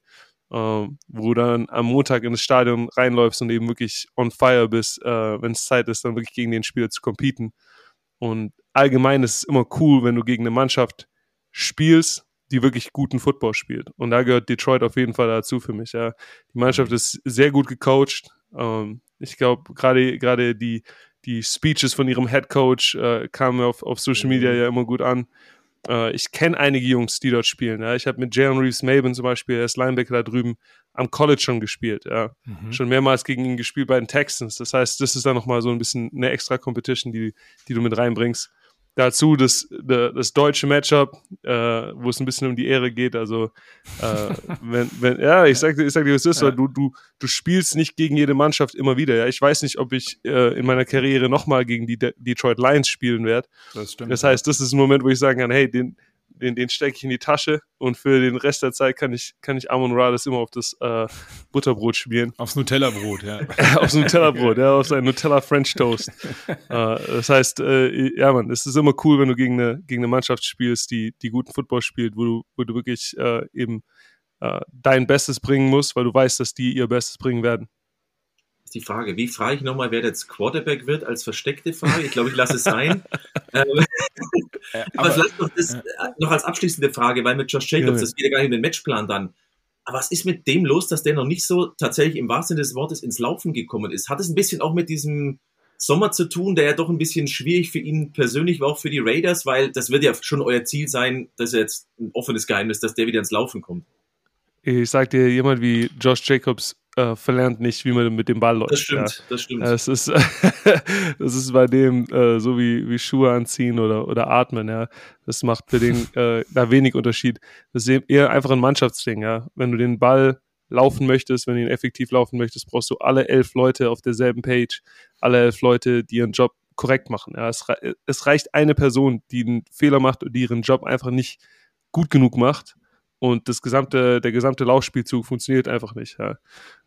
äh, wo du dann am Montag in das Stadion reinläufst und eben wirklich on fire bist, äh, wenn es Zeit ist, dann wirklich gegen den Spieler zu competen. Und allgemein ist es immer cool, wenn du gegen eine Mannschaft spielst, die wirklich guten Football spielt. Und da gehört Detroit auf jeden Fall dazu für mich. Ja. Die Mannschaft mhm. ist sehr gut gecoacht. Ähm, ich glaube, gerade gerade die die Speeches von ihrem Head Coach äh, kamen auf, auf Social Media mhm. ja immer gut an. Äh, ich kenne einige Jungs, die dort spielen. Ja. Ich habe mit Jalen Reeves Maben zum Beispiel, er ist Linebacker da drüben, am College schon gespielt. Ja. Mhm. Schon mehrmals gegen ihn gespielt bei den Texans. Das heißt, das ist dann nochmal so ein bisschen eine extra Competition, die, die du mit reinbringst. Dazu das, das deutsche Matchup, äh, wo es ein bisschen um die Ehre geht. Also, äh, wenn, wenn, ja, ich sag, ich sag dir, was ist, ja. du, du, du spielst nicht gegen jede Mannschaft immer wieder. Ja, ich weiß nicht, ob ich äh, in meiner Karriere nochmal gegen die De Detroit Lions spielen werde. Das, stimmt, das heißt, das ist ein Moment, wo ich sagen kann, hey, den, den, den stecke ich in die Tasche und für den Rest der Zeit kann ich, kann ich Amon Ra das immer auf das äh, Butterbrot schmieren. Aufs Nutella-Brot, ja. Aufs Nutella-Brot, ja, auf sein Nutella French Toast. äh, das heißt, äh, ja, man, es ist immer cool, wenn du gegen eine, gegen eine Mannschaft spielst, die, die guten Football spielt, wo du, wo du wirklich äh, eben äh, dein Bestes bringen musst, weil du weißt, dass die ihr Bestes bringen werden die Frage. Wie frage ich nochmal, wer jetzt Quarterback wird als versteckte Frage? Ich glaube, ich lasse es sein. ähm, aber, vielleicht noch, das, äh, noch als abschließende Frage, weil mit Josh Jacobs, ja, das geht ja gar nicht in den Matchplan dann. Aber was ist mit dem los, dass der noch nicht so tatsächlich im wahrsten Sinne des Wortes ins Laufen gekommen ist? Hat es ein bisschen auch mit diesem Sommer zu tun, der ja doch ein bisschen schwierig für ihn persönlich war, auch für die Raiders, weil das wird ja schon euer Ziel sein, das ist jetzt ein offenes Geheimnis, dass der wieder ins Laufen kommt. Ich sag dir, jemand wie Josh Jacobs äh, verlernt nicht, wie man mit dem Ball läuft. Das stimmt, ja. das stimmt. Es ist, das ist bei dem äh, so wie, wie Schuhe anziehen oder, oder atmen, ja. Das macht für den äh, da wenig Unterschied. Das ist eher einfach ein Mannschaftsding, ja. Wenn du den Ball laufen möchtest, wenn du ihn effektiv laufen möchtest, brauchst du alle elf Leute auf derselben Page, alle elf Leute, die ihren Job korrekt machen. Ja. Es, es reicht eine Person, die einen Fehler macht und die ihren Job einfach nicht gut genug macht und das gesamte, der gesamte Laufspielzug funktioniert einfach nicht. Ja.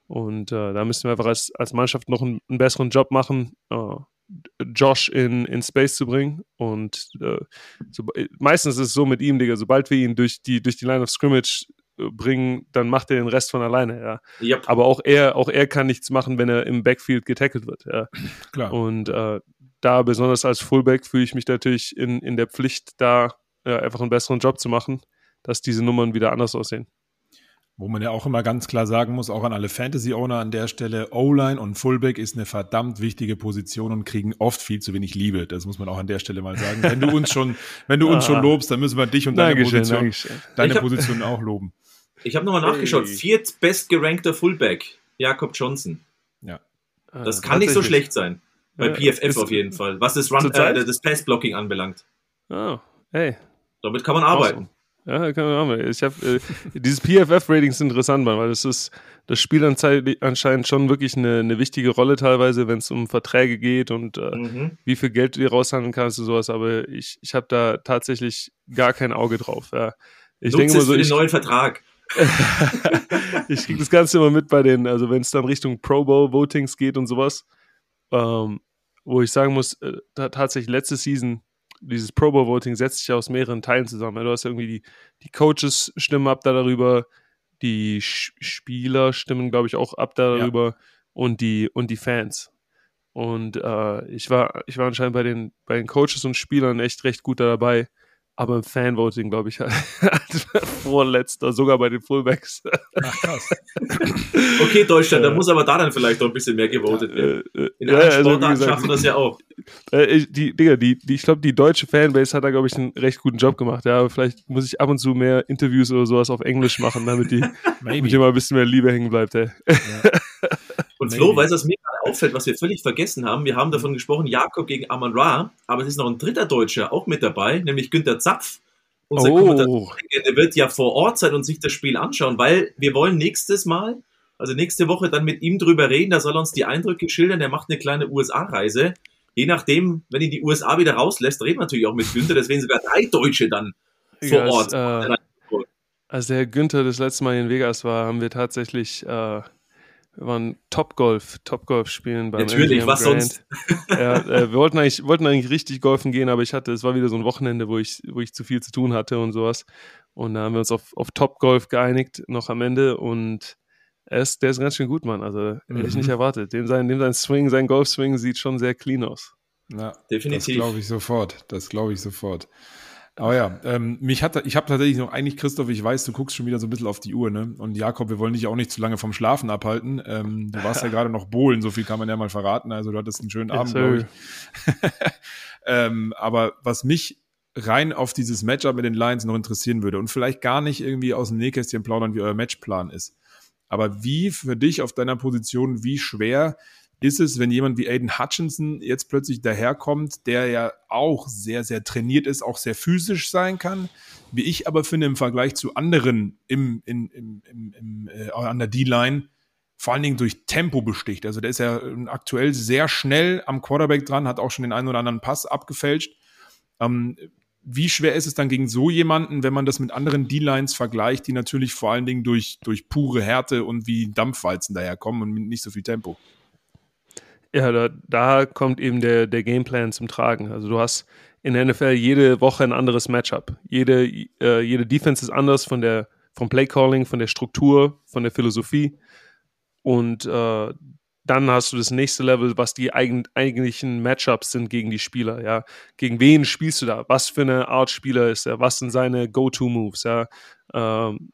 Und äh, da müssen wir einfach als, als Mannschaft noch einen, einen besseren Job machen, äh, Josh in, in Space zu bringen. Und äh, so, meistens ist es so mit ihm, Digga, sobald wir ihn durch die, durch die Line of Scrimmage äh, bringen, dann macht er den Rest von alleine, ja. Yep. Aber auch er, auch er kann nichts machen, wenn er im Backfield getackelt wird, ja. Klar. Und äh, da, besonders als Fullback, fühle ich mich natürlich in, in der Pflicht, da einfach einen besseren Job zu machen dass diese Nummern wieder anders aussehen. Wo man ja auch immer ganz klar sagen muss, auch an alle Fantasy-Owner an der Stelle, O-Line und Fullback ist eine verdammt wichtige Position und kriegen oft viel zu wenig Liebe. Das muss man auch an der Stelle mal sagen. Wenn du uns schon, wenn du uns schon ah. lobst, dann müssen wir dich und deine Dankeschön, Position, Dankeschön. deine hab, Position auch loben. Ich habe nochmal nachgeschaut. Hey. Viertbestgerankter Fullback, Jakob Johnson. Ja. Das kann nicht so schlecht sein. Bei ja, PFF auf jeden Fall. Was das Run, äh, das Pass-Blocking anbelangt. Oh, hey. Damit kann man arbeiten. Ja, man machen. Ich habe äh, dieses PFF-Rating ist interessant, weil das ist, das spielt anscheinend schon wirklich eine, eine wichtige Rolle teilweise, wenn es um Verträge geht und äh, mhm. wie viel Geld du dir raushandeln kannst und sowas. Aber ich, ich habe da tatsächlich gar kein Auge drauf. Ja. Ich denke mal so, für den neuen Vertrag. ich kriege das Ganze immer mit bei den, also wenn es dann Richtung Pro Bowl Votings geht und sowas, ähm, wo ich sagen muss, äh, tatsächlich letzte Season dieses Pro Bowl Voting setzt sich aus mehreren Teilen zusammen. Du hast irgendwie die, die Coaches stimmen ab da darüber, die Sch Spieler stimmen, glaube ich, auch ab darüber ja. und die und die Fans. Und äh, ich war ich war anscheinend bei den bei den Coaches und Spielern echt recht gut da dabei aber im Fanvoting, glaube ich, vorletzter, sogar bei den Fullbacks. Ach, krass. okay, Deutschland, da muss aber da dann vielleicht noch ein bisschen mehr gewotet werden. Äh, äh, In ja, anderen also, Sportarten schaffen wir das ja auch. Äh, die, Digga, die, die, ich glaube, die deutsche Fanbase hat da, glaube ich, einen recht guten Job gemacht. Ja, aber vielleicht muss ich ab und zu mehr Interviews oder sowas auf Englisch machen, damit die damit immer ein bisschen mehr Liebe hängen bleibt. Ey. Ja. Und Flo, weißt du, was mir gerade auffällt, was wir völlig vergessen haben? Wir haben davon gesprochen, Jakob gegen Amon Ra, aber es ist noch ein dritter Deutscher auch mit dabei, nämlich Günther Zapf. Unser oh. der wird ja vor Ort sein und sich das Spiel anschauen, weil wir wollen nächstes Mal, also nächste Woche dann mit ihm drüber reden, da soll er uns die Eindrücke schildern, er macht eine kleine USA-Reise. Je nachdem, wenn ihn die USA wieder rauslässt, reden wir natürlich auch mit Günther, deswegen sogar drei Deutsche dann vor yes, Ort. Äh, als der Günther das letzte Mal in Vegas war, haben wir tatsächlich äh, waren Topgolf, Topgolf spielen beim Natürlich, was Grand. sonst? ja, äh, wir wollten eigentlich, wollten eigentlich richtig golfen gehen, aber ich hatte, es war wieder so ein Wochenende, wo ich, wo ich zu viel zu tun hatte und sowas. Und da haben wir uns auf, auf Topgolf geeinigt, noch am Ende. Und er ist, der ist ganz schön gut, Mann. Also mhm. hätte ich nicht erwartet. Dem sein, dem sein Swing, sein Golf-Swing sieht schon sehr clean aus. Ja, definitiv. Das glaube ich sofort. Das glaube ich sofort. Aber ja, ähm, mich hat, ich habe tatsächlich noch eigentlich, Christoph, ich weiß, du guckst schon wieder so ein bisschen auf die Uhr, ne? Und Jakob, wir wollen dich auch nicht zu lange vom Schlafen abhalten. Ähm, du warst ja gerade noch bohlen, so viel kann man ja mal verraten. Also du hattest einen schönen Abend, glaube ich. ähm, aber was mich rein auf dieses Matchup mit den Lions noch interessieren würde und vielleicht gar nicht irgendwie aus dem Nähkästchen plaudern, wie euer Matchplan ist. Aber wie für dich auf deiner Position, wie schwer ist es, wenn jemand wie Aiden Hutchinson jetzt plötzlich daherkommt, der ja auch sehr, sehr trainiert ist, auch sehr physisch sein kann, wie ich aber finde im Vergleich zu anderen im, im, im, im, im äh, an der D-Line, vor allen Dingen durch Tempo besticht. Also der ist ja aktuell sehr schnell am Quarterback dran, hat auch schon den einen oder anderen Pass abgefälscht. Ähm, wie schwer ist es dann gegen so jemanden, wenn man das mit anderen D-Lines vergleicht, die natürlich vor allen Dingen durch, durch pure Härte und wie Dampfwalzen daherkommen und mit nicht so viel Tempo? Ja, da, da kommt eben der, der Gameplan zum Tragen. Also du hast in der NFL jede Woche ein anderes Matchup. Jede, äh, jede Defense ist anders von der, vom Playcalling, von der Struktur, von der Philosophie. Und äh, dann hast du das nächste Level, was die eigen, eigentlichen Matchups sind gegen die Spieler, ja. Gegen wen spielst du da? Was für eine Art Spieler ist er? Was sind seine Go-To-Moves, ja? Ähm,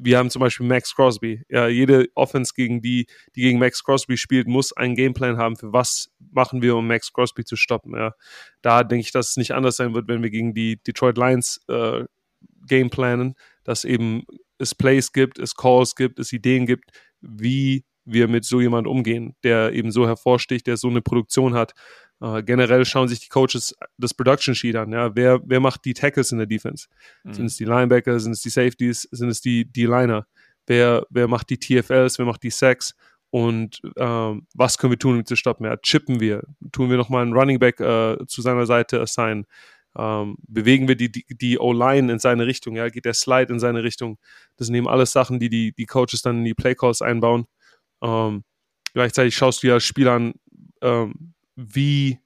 wir haben zum Beispiel Max Crosby. Ja, jede Offense gegen die, die gegen Max Crosby spielt, muss einen Gameplan haben, für was machen wir, um Max Crosby zu stoppen. Ja, da denke ich, dass es nicht anders sein wird, wenn wir gegen die Detroit Lions äh, Gameplanen, dass eben es Plays gibt, es Calls gibt, es Ideen gibt, wie wir mit so jemand umgehen, der eben so hervorsticht, der so eine Produktion hat. Uh, generell schauen sich die Coaches das Production Sheet an. Ja, wer, wer macht die Tackles in der Defense? Mhm. Sind es die Linebacker? Sind es die Safeties? Sind es die, die Liner? Wer, wer macht die TFLs? Wer macht die Sacks? Und ähm, was können wir tun, um zu stoppen? Ja, chippen wir? Tun wir nochmal einen Running Back äh, zu seiner Seite assignen? Ähm, bewegen wir die, die, die O-Line in seine Richtung? Ja, geht der Slide in seine Richtung? Das sind eben alles Sachen, die die, die Coaches dann in die Playcalls einbauen. Ähm, gleichzeitig schaust du ja Spieler an, ähm, wie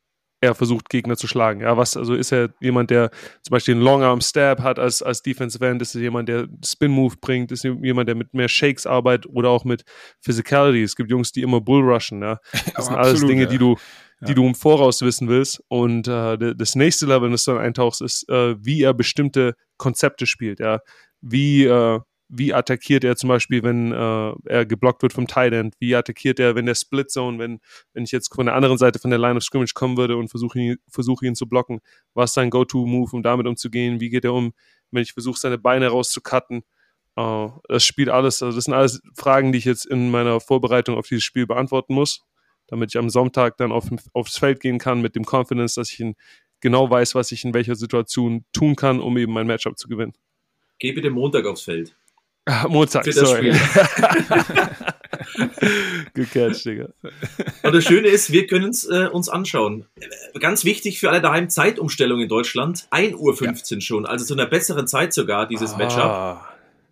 er versucht, Gegner zu schlagen. Ja, was, also ist er jemand, der zum Beispiel einen Long Arm Stab hat als, als Defensive End? Ist er jemand, der Spin Move bringt? Ist er jemand, der mit mehr Shakes arbeitet oder auch mit Physicality? Es gibt Jungs, die immer Bull rushen, ja. Das sind alles Dinge, die du, die ja. du im Voraus wissen willst. Und äh, das nächste Level, das du dann eintauchst, ist, äh, wie er bestimmte Konzepte spielt, ja. Wie, äh, wie attackiert er zum Beispiel, wenn äh, er geblockt wird vom Tight End? Wie attackiert er, wenn der Split Zone, wenn, wenn ich jetzt von der anderen Seite von der Line of Scrimmage kommen würde und versuche ihn, versuche ihn zu blocken? Was ist sein Go-To-Move, um damit umzugehen? Wie geht er um, wenn ich versuche, seine Beine rauszucutten? Uh, das spielt alles, also das sind alles Fragen, die ich jetzt in meiner Vorbereitung auf dieses Spiel beantworten muss, damit ich am Sonntag dann auf, aufs Feld gehen kann mit dem Confidence, dass ich in, genau weiß, was ich in welcher Situation tun kann, um eben mein Matchup zu gewinnen. Geh bitte Montag aufs Feld. Ah, Montag, Für sorry. Gecatcht, Digga. Und das Schöne ist, wir können es äh, uns anschauen. Ganz wichtig für alle daheim Zeitumstellung in Deutschland. 1.15 Uhr ja. schon, also zu einer besseren Zeit sogar, dieses ah. Matchup.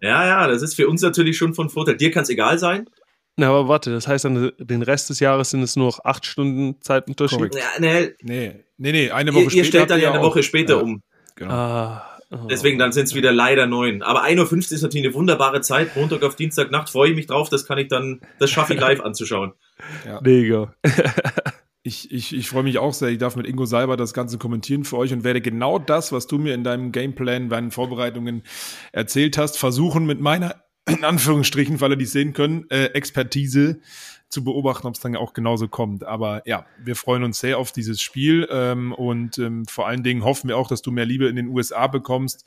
Ja, ja, das ist für uns natürlich schon von Vorteil. Dir kann es egal sein. Na, aber warte, das heißt dann, den Rest des Jahres sind es nur noch acht Stunden Zeitunterschied? Ja, nee, nee, nee, nee, eine Woche ihr, später. Ihr stellt dann ja eine Woche später ja. um. Genau. Ah. Deswegen dann sind es wieder leider neun. Aber 1.50 Uhr ist natürlich eine wunderbare Zeit. Montag auf Dienstagnacht freue ich mich drauf. Das kann ich dann, das schaffe ich live anzuschauen. Ja. Mega. Ich, ich, ich freue mich auch sehr. Ich darf mit Ingo Salber das Ganze kommentieren für euch und werde genau das, was du mir in deinem Gameplan, deinen Vorbereitungen erzählt hast, versuchen mit meiner, in Anführungsstrichen, weil ihr die sehen können, äh, Expertise zu beobachten, ob es dann auch genauso kommt. Aber ja, wir freuen uns sehr auf dieses Spiel ähm, und ähm, vor allen Dingen hoffen wir auch, dass du mehr Liebe in den USA bekommst,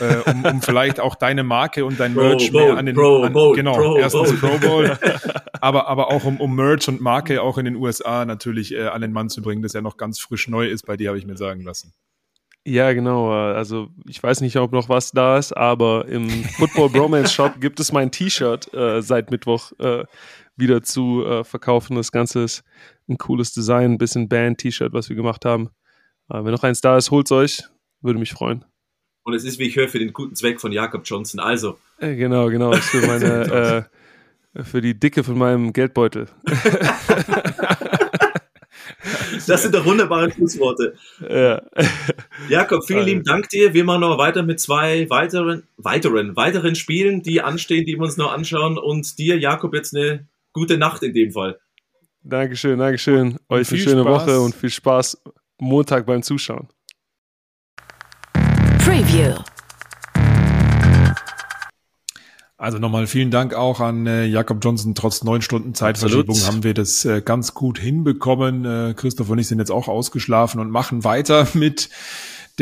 äh, um, um vielleicht auch deine Marke und dein Merch Pro mehr an den Pro, an, Bowl, genau Pro, erstens Bowl. Pro Bowl, aber aber auch um, um Merch und Marke auch in den USA natürlich äh, an den Mann zu bringen, das ja noch ganz frisch neu ist bei dir, habe ich mir sagen lassen. Ja, genau. Also ich weiß nicht, ob noch was da ist, aber im Football Bromance Shop gibt es mein T-Shirt äh, seit Mittwoch. Äh, wieder zu äh, verkaufen. Das Ganze ist ein cooles Design, ein bisschen Band-T-Shirt, was wir gemacht haben. Äh, wenn noch eins da ist, holt's euch. Würde mich freuen. Und es ist, wie ich höre, für den guten Zweck von Jakob Johnson. Also. Äh, genau, genau. Ist für meine, äh, für die Dicke von meinem Geldbeutel. Das sind doch wunderbare Schlussworte. Ja. Jakob, vielen lieben Dank dir. Wir machen noch weiter mit zwei weiteren, weiteren, weiteren Spielen, die anstehen, die wir uns noch anschauen. Und dir, Jakob, jetzt eine gute Nacht in dem Fall. Dankeschön, Dankeschön. Euch eine schöne Spaß. Woche und viel Spaß Montag beim Zuschauen. Preview. Also nochmal vielen Dank auch an äh, Jakob Johnson. Trotz neun Stunden Zeitverschiebung Absolut. haben wir das äh, ganz gut hinbekommen. Äh, Christoph und ich sind jetzt auch ausgeschlafen und machen weiter mit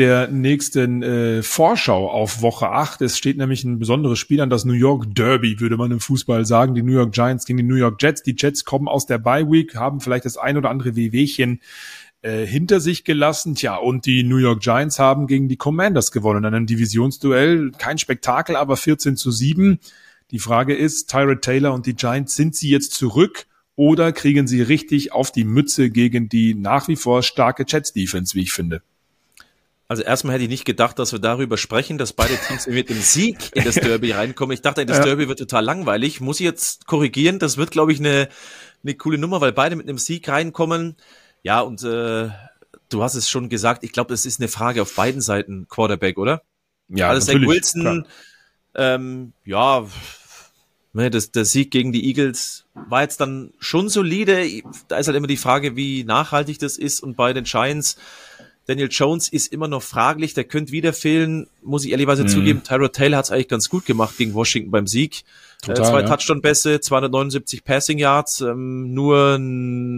der nächsten äh, Vorschau auf Woche 8. Es steht nämlich ein besonderes Spiel an, das New York Derby, würde man im Fußball sagen. Die New York Giants gegen die New York Jets. Die Jets kommen aus der Bye Week, haben vielleicht das ein oder andere Wehwehchen äh, hinter sich gelassen. Tja, und die New York Giants haben gegen die Commanders gewonnen. In einem Divisionsduell. Kein Spektakel, aber 14 zu 7. Die Frage ist, Tyrod Taylor und die Giants, sind sie jetzt zurück oder kriegen sie richtig auf die Mütze gegen die nach wie vor starke Jets Defense, wie ich finde? Also erstmal hätte ich nicht gedacht, dass wir darüber sprechen, dass beide Teams mit dem Sieg in das Derby reinkommen. Ich dachte, das ja. Derby wird total langweilig. Muss ich jetzt korrigieren? Das wird, glaube ich, eine, eine coole Nummer, weil beide mit einem Sieg reinkommen. Ja, und äh, du hast es schon gesagt, ich glaube, das ist eine Frage auf beiden Seiten Quarterback, oder? Ja, also Zach Wilson, Ähm, ja, ne, das, der Sieg gegen die Eagles war jetzt dann schon solide. Da ist halt immer die Frage, wie nachhaltig das ist. Und bei den Giants, Daniel Jones ist immer noch fraglich, der könnte wieder fehlen, muss ich ehrlicherweise mhm. zugeben. Tyrod Taylor hat es eigentlich ganz gut gemacht gegen Washington beim Sieg. Äh, Total, äh, zwei ja. Touchdown-Pässe, 279 Passing Yards, ähm, nur,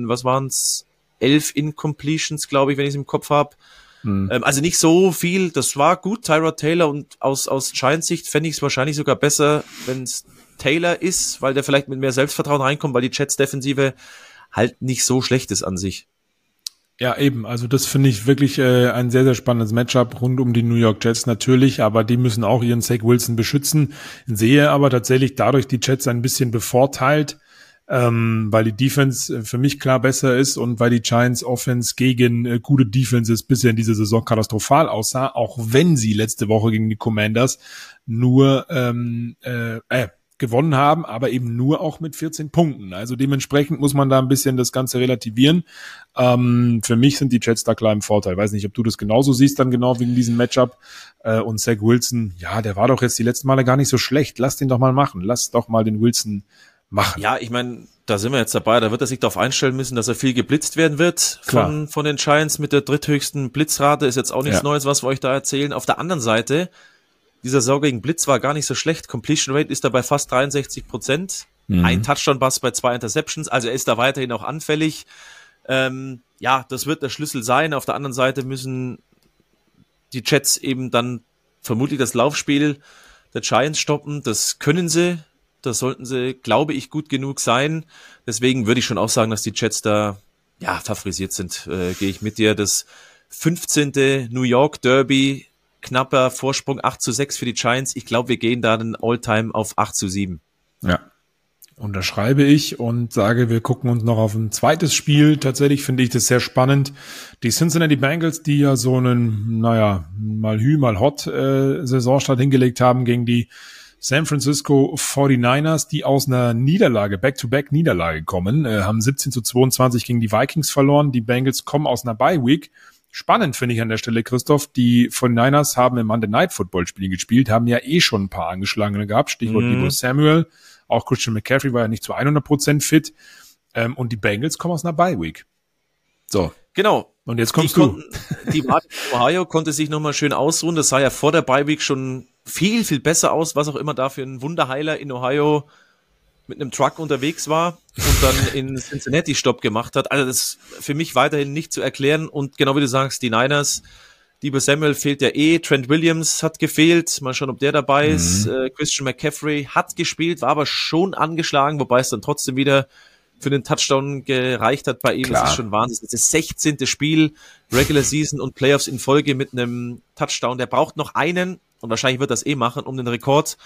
was waren's, elf Incompletions, glaube ich, wenn ich es im Kopf habe. Mhm. Ähm, also nicht so viel, das war gut, Tyrod Taylor und aus, aus Giants Sicht fände ich es wahrscheinlich sogar besser, wenn es Taylor ist, weil der vielleicht mit mehr Selbstvertrauen reinkommt, weil die Jets Defensive halt nicht so schlecht ist an sich. Ja, eben. Also das finde ich wirklich äh, ein sehr, sehr spannendes Matchup rund um die New York Jets natürlich, aber die müssen auch ihren Zach Wilson beschützen. Sehe aber tatsächlich dadurch die Jets ein bisschen bevorteilt, ähm, weil die Defense äh, für mich klar besser ist und weil die Giants Offense gegen äh, gute Defenses bisher in dieser Saison katastrophal aussah, auch wenn sie letzte Woche gegen die Commanders nur ähm, äh, äh, gewonnen haben, aber eben nur auch mit 14 Punkten. Also dementsprechend muss man da ein bisschen das Ganze relativieren. Ähm, für mich sind die Jets da klar im Vorteil. Weiß nicht, ob du das genauso siehst dann genau wegen diesem Matchup. Äh, und Zach Wilson, ja, der war doch jetzt die letzten Male gar nicht so schlecht. Lass den doch mal machen. Lass doch mal den Wilson machen. Ja, ich meine, da sind wir jetzt dabei. Da wird er sich darauf einstellen müssen, dass er viel geblitzt werden wird von, von den Giants mit der dritthöchsten Blitzrate. Ist jetzt auch nichts ja. Neues, was wir euch da erzählen. Auf der anderen Seite dieser Sau gegen Blitz war gar nicht so schlecht. Completion Rate ist da bei fast 63 Prozent. Mhm. Ein Touchdown-Pass bei zwei Interceptions. Also er ist da weiterhin auch anfällig. Ähm, ja, das wird der Schlüssel sein. Auf der anderen Seite müssen die Jets eben dann vermutlich das Laufspiel der Giants stoppen. Das können sie. Das sollten sie, glaube ich, gut genug sein. Deswegen würde ich schon auch sagen, dass die Jets da ja favorisiert sind. Äh, Gehe ich mit dir. Das 15. New York Derby knapper Vorsprung 8 zu 6 für die Giants. Ich glaube, wir gehen da dann All-Time auf 8 zu 7. Ja. Unterschreibe ich und sage, wir gucken uns noch auf ein zweites Spiel. Tatsächlich finde ich das sehr spannend. Die Cincinnati Bengals, die ja so einen, naja, mal Hü, mal Hot äh, Saisonstart hingelegt haben gegen die San Francisco 49ers, die aus einer Niederlage, Back-to-Back-Niederlage kommen, äh, haben 17 zu 22 gegen die Vikings verloren. Die Bengals kommen aus einer Bye-Week Spannend finde ich an der Stelle, Christoph, die von Niners haben im Monday Night Football Spiel gespielt, haben ja eh schon ein paar angeschlagene gehabt, Stichwort mhm. Samuel, auch Christian McCaffrey war ja nicht zu 100 Prozent fit ähm, und die Bengals kommen aus einer Bye Week. So. Genau. Und jetzt kommst die du. Konnten, die Ohio konnte sich nochmal schön ausruhen. Das sah ja vor der Bye Week schon viel, viel besser aus, was auch immer da für ein Wunderheiler in Ohio mit einem Truck unterwegs war und dann in Cincinnati Stopp gemacht hat. Also das ist für mich weiterhin nicht zu erklären. Und genau wie du sagst, die Niners, Debo Samuel fehlt ja eh, Trent Williams hat gefehlt, mal schauen, ob der dabei mhm. ist. Äh, Christian McCaffrey hat gespielt, war aber schon angeschlagen, wobei es dann trotzdem wieder für den Touchdown gereicht hat bei ihm. Klar. Das ist schon Wahnsinn. Das ist das 16. Spiel, Regular Season und Playoffs in Folge mit einem Touchdown. Der braucht noch einen und wahrscheinlich wird das eh machen, um den Rekord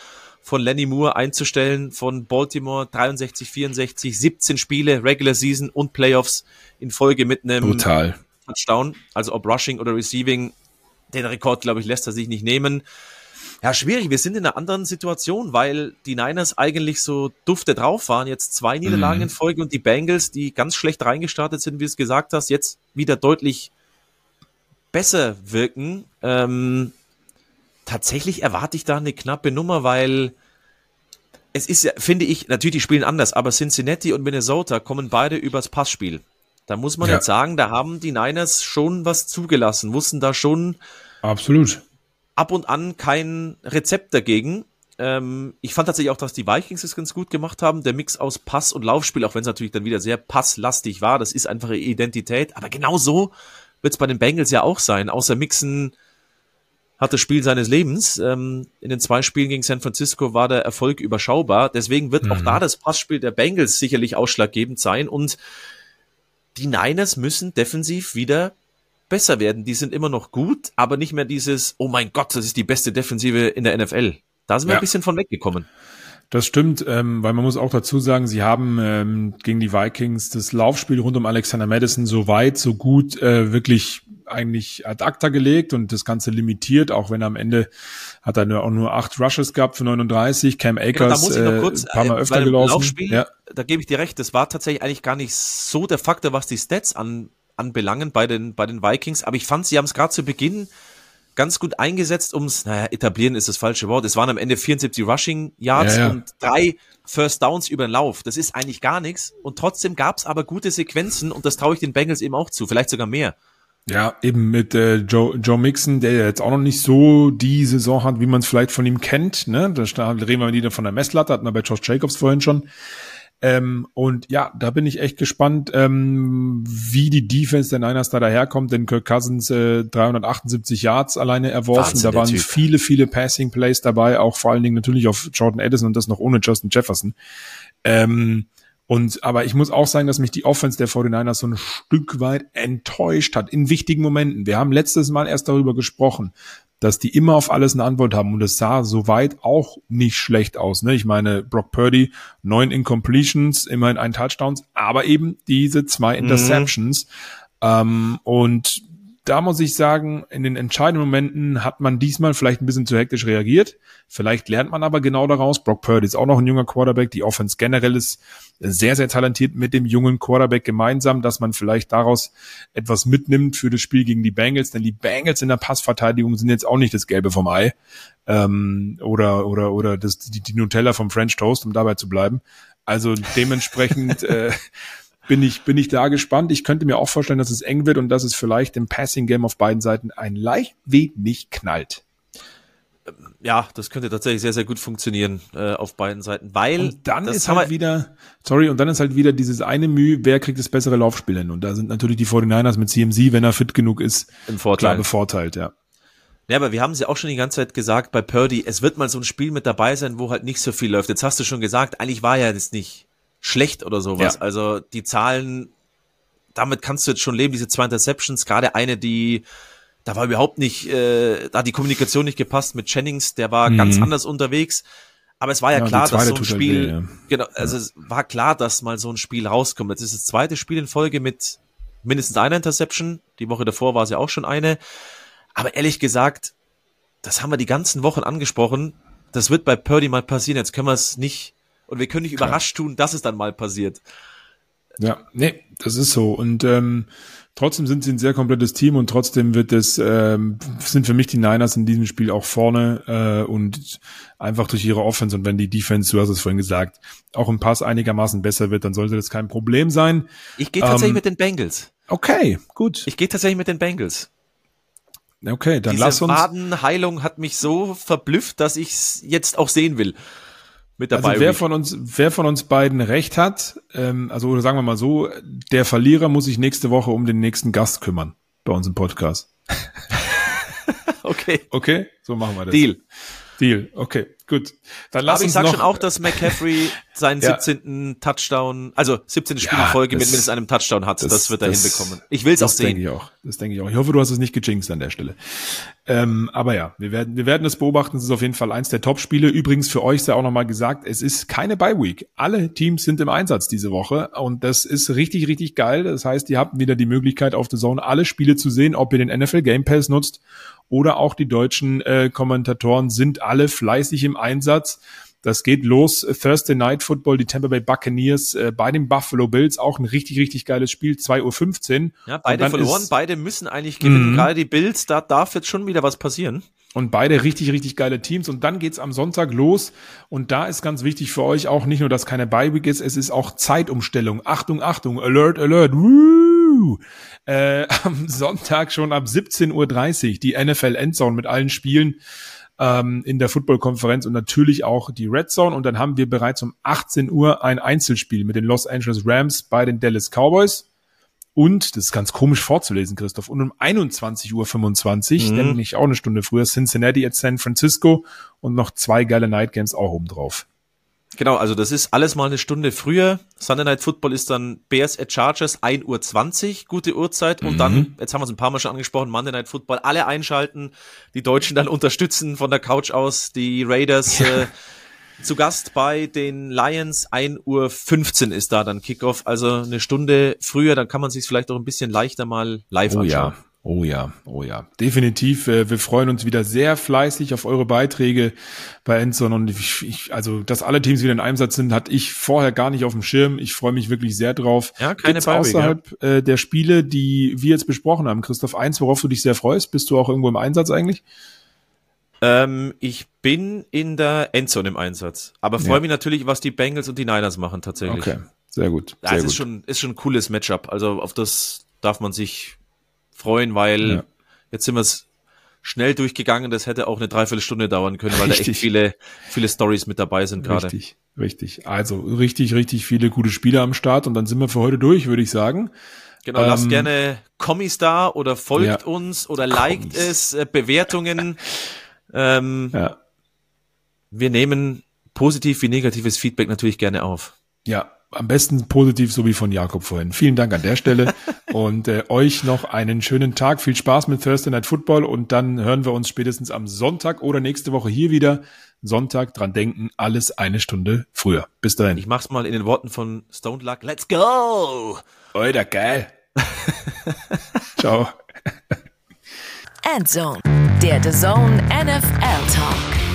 von Lenny Moore einzustellen von Baltimore 63, 64, 17 Spiele, Regular Season und Playoffs in Folge mit einem Brutal. Touchdown. Also ob Rushing oder Receiving, den Rekord, glaube ich, lässt er sich nicht nehmen. Ja, schwierig. Wir sind in einer anderen Situation, weil die Niners eigentlich so dufte drauf waren. Jetzt zwei Niederlagen mhm. in Folge und die Bengals, die ganz schlecht reingestartet sind, wie du es gesagt hast, jetzt wieder deutlich besser wirken. Ähm, tatsächlich erwarte ich da eine knappe Nummer, weil es ist ja, finde ich, natürlich, die spielen anders, aber Cincinnati und Minnesota kommen beide übers Passspiel. Da muss man ja. jetzt sagen, da haben die Niners schon was zugelassen, wussten da schon absolut ab und an kein Rezept dagegen. Ähm, ich fand tatsächlich auch, dass die Vikings es ganz gut gemacht haben. Der Mix aus Pass und Laufspiel, auch wenn es natürlich dann wieder sehr passlastig war, das ist einfach ihre Identität. Aber genau so wird es bei den Bengals ja auch sein. Außer Mixen hat das Spiel seines Lebens. Ähm, in den zwei Spielen gegen San Francisco war der Erfolg überschaubar. Deswegen wird mhm. auch da das Passspiel der Bengals sicherlich ausschlaggebend sein. Und die Niners müssen defensiv wieder besser werden. Die sind immer noch gut, aber nicht mehr dieses, oh mein Gott, das ist die beste Defensive in der NFL. Da sind wir ja. ein bisschen von weggekommen. Das stimmt, ähm, weil man muss auch dazu sagen, sie haben ähm, gegen die Vikings das Laufspiel rund um Alexander Madison so weit, so gut äh, wirklich eigentlich ad acta gelegt und das Ganze limitiert, auch wenn am Ende hat er nur, auch nur acht Rushes gehabt für 39, Cam Akers genau, da kurz, äh, paar Mal äh, öfter gelaufen. Laufspiel, ja. Da gebe ich dir recht, das war tatsächlich eigentlich gar nicht so der Faktor, was die Stats an, anbelangen bei den, bei den Vikings, aber ich fand, sie haben es gerade zu Beginn ganz gut eingesetzt, ums, naja, etablieren ist das falsche Wort. Es waren am Ende 74 Rushing Yards ja, ja. und drei First Downs über den Lauf. Das ist eigentlich gar nichts. Und trotzdem gab es aber gute Sequenzen und das traue ich den Bengals eben auch zu, vielleicht sogar mehr. Ja, eben mit äh, Joe, Joe Mixon, der jetzt auch noch nicht so die Saison hat, wie man es vielleicht von ihm kennt. Ne? Da reden wir wieder von der Messlatte, hatten wir bei Josh Jacobs vorhin schon. Ähm, und ja, da bin ich echt gespannt, ähm, wie die Defense der Niners da daherkommt, denn Kirk Cousins äh, 378 Yards alleine erworfen. Wahnsinn, da waren viele, viele Passing Plays dabei, auch vor allen Dingen natürlich auf Jordan Addison und das noch ohne Justin Jefferson. Ähm, und, aber ich muss auch sagen, dass mich die Offense der 49ers so ein Stück weit enttäuscht hat in wichtigen Momenten. Wir haben letztes Mal erst darüber gesprochen, dass die immer auf alles eine Antwort haben und es sah soweit auch nicht schlecht aus. Ne? Ich meine, Brock Purdy, neun Incompletions, immerhin ein Touchdowns, aber eben diese zwei mhm. Interceptions. Mhm. Ähm, und da muss ich sagen, in den entscheidenden Momenten hat man diesmal vielleicht ein bisschen zu hektisch reagiert. Vielleicht lernt man aber genau daraus. Brock Purdy ist auch noch ein junger Quarterback. Die Offense generell ist sehr, sehr talentiert mit dem jungen Quarterback gemeinsam, dass man vielleicht daraus etwas mitnimmt für das Spiel gegen die Bengals. Denn die Bengals in der Passverteidigung sind jetzt auch nicht das Gelbe vom Ei. Ähm, oder, oder, oder das, die, die Nutella vom French Toast, um dabei zu bleiben. Also dementsprechend, äh, bin ich, bin ich da gespannt. Ich könnte mir auch vorstellen, dass es eng wird und dass es vielleicht im Passing Game auf beiden Seiten ein leicht wenig knallt. Ja, das könnte tatsächlich sehr, sehr gut funktionieren äh, auf beiden Seiten, weil und dann ist halt wieder, sorry, und dann ist halt wieder dieses eine Mühe, wer kriegt das bessere Laufspiel hin? Und da sind natürlich die 49ers mit CMC, wenn er fit genug ist, Im Vorteil. klar bevorteilt, ja. Ja, aber wir haben es ja auch schon die ganze Zeit gesagt bei Purdy, es wird mal so ein Spiel mit dabei sein, wo halt nicht so viel läuft. Jetzt hast du schon gesagt, eigentlich war ja das nicht schlecht oder sowas. Ja. Also die Zahlen, damit kannst du jetzt schon leben, diese zwei Interceptions, gerade eine, die da war überhaupt nicht, äh, da hat die Kommunikation nicht gepasst mit Jennings, der war mhm. ganz anders unterwegs. Aber es war ja, ja klar, dass so ein Spiel, weh, ja. genau, also ja. es war klar, dass mal so ein Spiel rauskommt. Jetzt ist das zweite Spiel in Folge mit mindestens einer Interception. Die Woche davor war es ja auch schon eine. Aber ehrlich gesagt, das haben wir die ganzen Wochen angesprochen. Das wird bei Purdy mal passieren. Jetzt können wir es nicht und wir können nicht Klar. überrascht tun, dass es dann mal passiert. Ja, nee, das ist so. Und ähm, trotzdem sind sie ein sehr komplettes Team und trotzdem wird es, ähm, sind für mich die Niners in diesem Spiel auch vorne äh, und einfach durch ihre Offense und wenn die Defense, du hast es vorhin gesagt, auch im Pass einigermaßen besser wird, dann sollte das kein Problem sein. Ich gehe tatsächlich ähm, mit den Bengals. Okay, gut. Ich gehe tatsächlich mit den Bengals. Okay, dann Diese lass uns. Die Wadenheilung hat mich so verblüfft, dass ich es jetzt auch sehen will mit dabei. Also wer von uns, wer von uns beiden recht hat, ähm, also oder sagen wir mal so, der Verlierer muss sich nächste Woche um den nächsten Gast kümmern bei uns im Podcast. okay. Okay, so machen wir das. Deal. Deal, okay, gut. Dann lass Aber ich sag schon auch, dass McCaffrey seinen ja. 17. Touchdown, also 17. Spiel in Folge mit mindestens einem Touchdown hat. Das, das wird er das, hinbekommen. Ich will es auch sehen. Das denke ich auch. Das denke ich auch. Ich hoffe, du hast es nicht gejinxt an der Stelle. Ähm, aber ja, wir werden, wir werden es beobachten. Es ist auf jeden Fall eins der Top-Spiele. Übrigens für euch sei auch nochmal gesagt, es ist keine Bye-Week. Alle Teams sind im Einsatz diese Woche und das ist richtig, richtig geil. Das heißt, ihr habt wieder die Möglichkeit auf The Zone alle Spiele zu sehen, ob ihr den NFL Game Pass nutzt oder auch die deutschen äh, Kommentatoren sind alle fleißig im Einsatz. Das geht los. Thursday Night Football, die Tampa Bay Buccaneers äh, bei den Buffalo Bills. Auch ein richtig, richtig geiles Spiel. 2.15 Uhr. Ja, beide verloren. Ist, beide müssen eigentlich gewinnen. Mhm. Gerade die Bills, da darf jetzt schon wieder was passieren. Und beide richtig, richtig geile Teams. Und dann geht's am Sonntag los. Und da ist ganz wichtig für euch auch nicht nur, dass keine Bye-Week ist, es ist auch Zeitumstellung. Achtung, Achtung, Alert, Alert. Woo! Äh, am Sonntag schon ab 17.30 Uhr die NFL Endzone mit allen Spielen ähm, in der Football-Konferenz und natürlich auch die Red Zone. Und dann haben wir bereits um 18 Uhr ein Einzelspiel mit den Los Angeles Rams bei den Dallas Cowboys. Und, das ist ganz komisch vorzulesen, Christoph, und um 21.25 Uhr, mhm. nämlich auch eine Stunde früher, Cincinnati at San Francisco und noch zwei geile Night Games auch oben drauf. Genau, also das ist alles mal eine Stunde früher. Sunday Night Football ist dann Bears at Chargers, 1.20 Uhr, gute Uhrzeit. Und mhm. dann, jetzt haben wir es ein paar Mal schon angesprochen, Monday Night Football, alle einschalten, die Deutschen dann unterstützen von der Couch aus, die Raiders ja. äh, zu Gast bei den Lions, 1.15 Uhr ist da dann Kickoff, also eine Stunde früher, dann kann man sich vielleicht auch ein bisschen leichter mal live oh, anschauen. Ja. Oh ja, oh ja, definitiv. Äh, wir freuen uns wieder sehr fleißig auf eure Beiträge bei Endzone und ich, ich, also, dass alle Teams wieder in Einsatz sind, hatte ich vorher gar nicht auf dem Schirm. Ich freue mich wirklich sehr drauf. Ja, keine Gibt's außerhalb ja. äh, der Spiele, die wir jetzt besprochen haben, Christoph, eins, worauf du dich sehr freust, bist du auch irgendwo im Einsatz eigentlich? Ähm, ich bin in der Endzone im Einsatz, aber freue ja. mich natürlich, was die Bengals und die Niners machen tatsächlich. Okay, sehr gut. Sehr ja, es gut. ist schon ist schon ein cooles Matchup. Also auf das darf man sich freuen, weil ja. jetzt sind wir es schnell durchgegangen. Das hätte auch eine Dreiviertelstunde dauern können, weil richtig. da echt viele, viele Stories mit dabei sind gerade. Richtig, richtig. Also richtig, richtig viele gute Spiele am Start und dann sind wir für heute durch, würde ich sagen. Genau, ähm, lasst gerne Kommis da oder folgt ja. uns oder liked Kommis. es, äh, Bewertungen. Ähm, ja. Wir nehmen positiv wie negatives Feedback natürlich gerne auf. Ja, am besten positiv, so wie von Jakob vorhin. Vielen Dank an der Stelle und äh, euch noch einen schönen Tag. Viel Spaß mit Thursday Night Football und dann hören wir uns spätestens am Sonntag oder nächste Woche hier wieder. Sonntag dran denken, alles eine Stunde früher. Bis dahin. Ich mach's mal in den Worten von Stone Luck. Let's go! Alter, geil. Ciao. Endzone, der The Zone NFL Talk.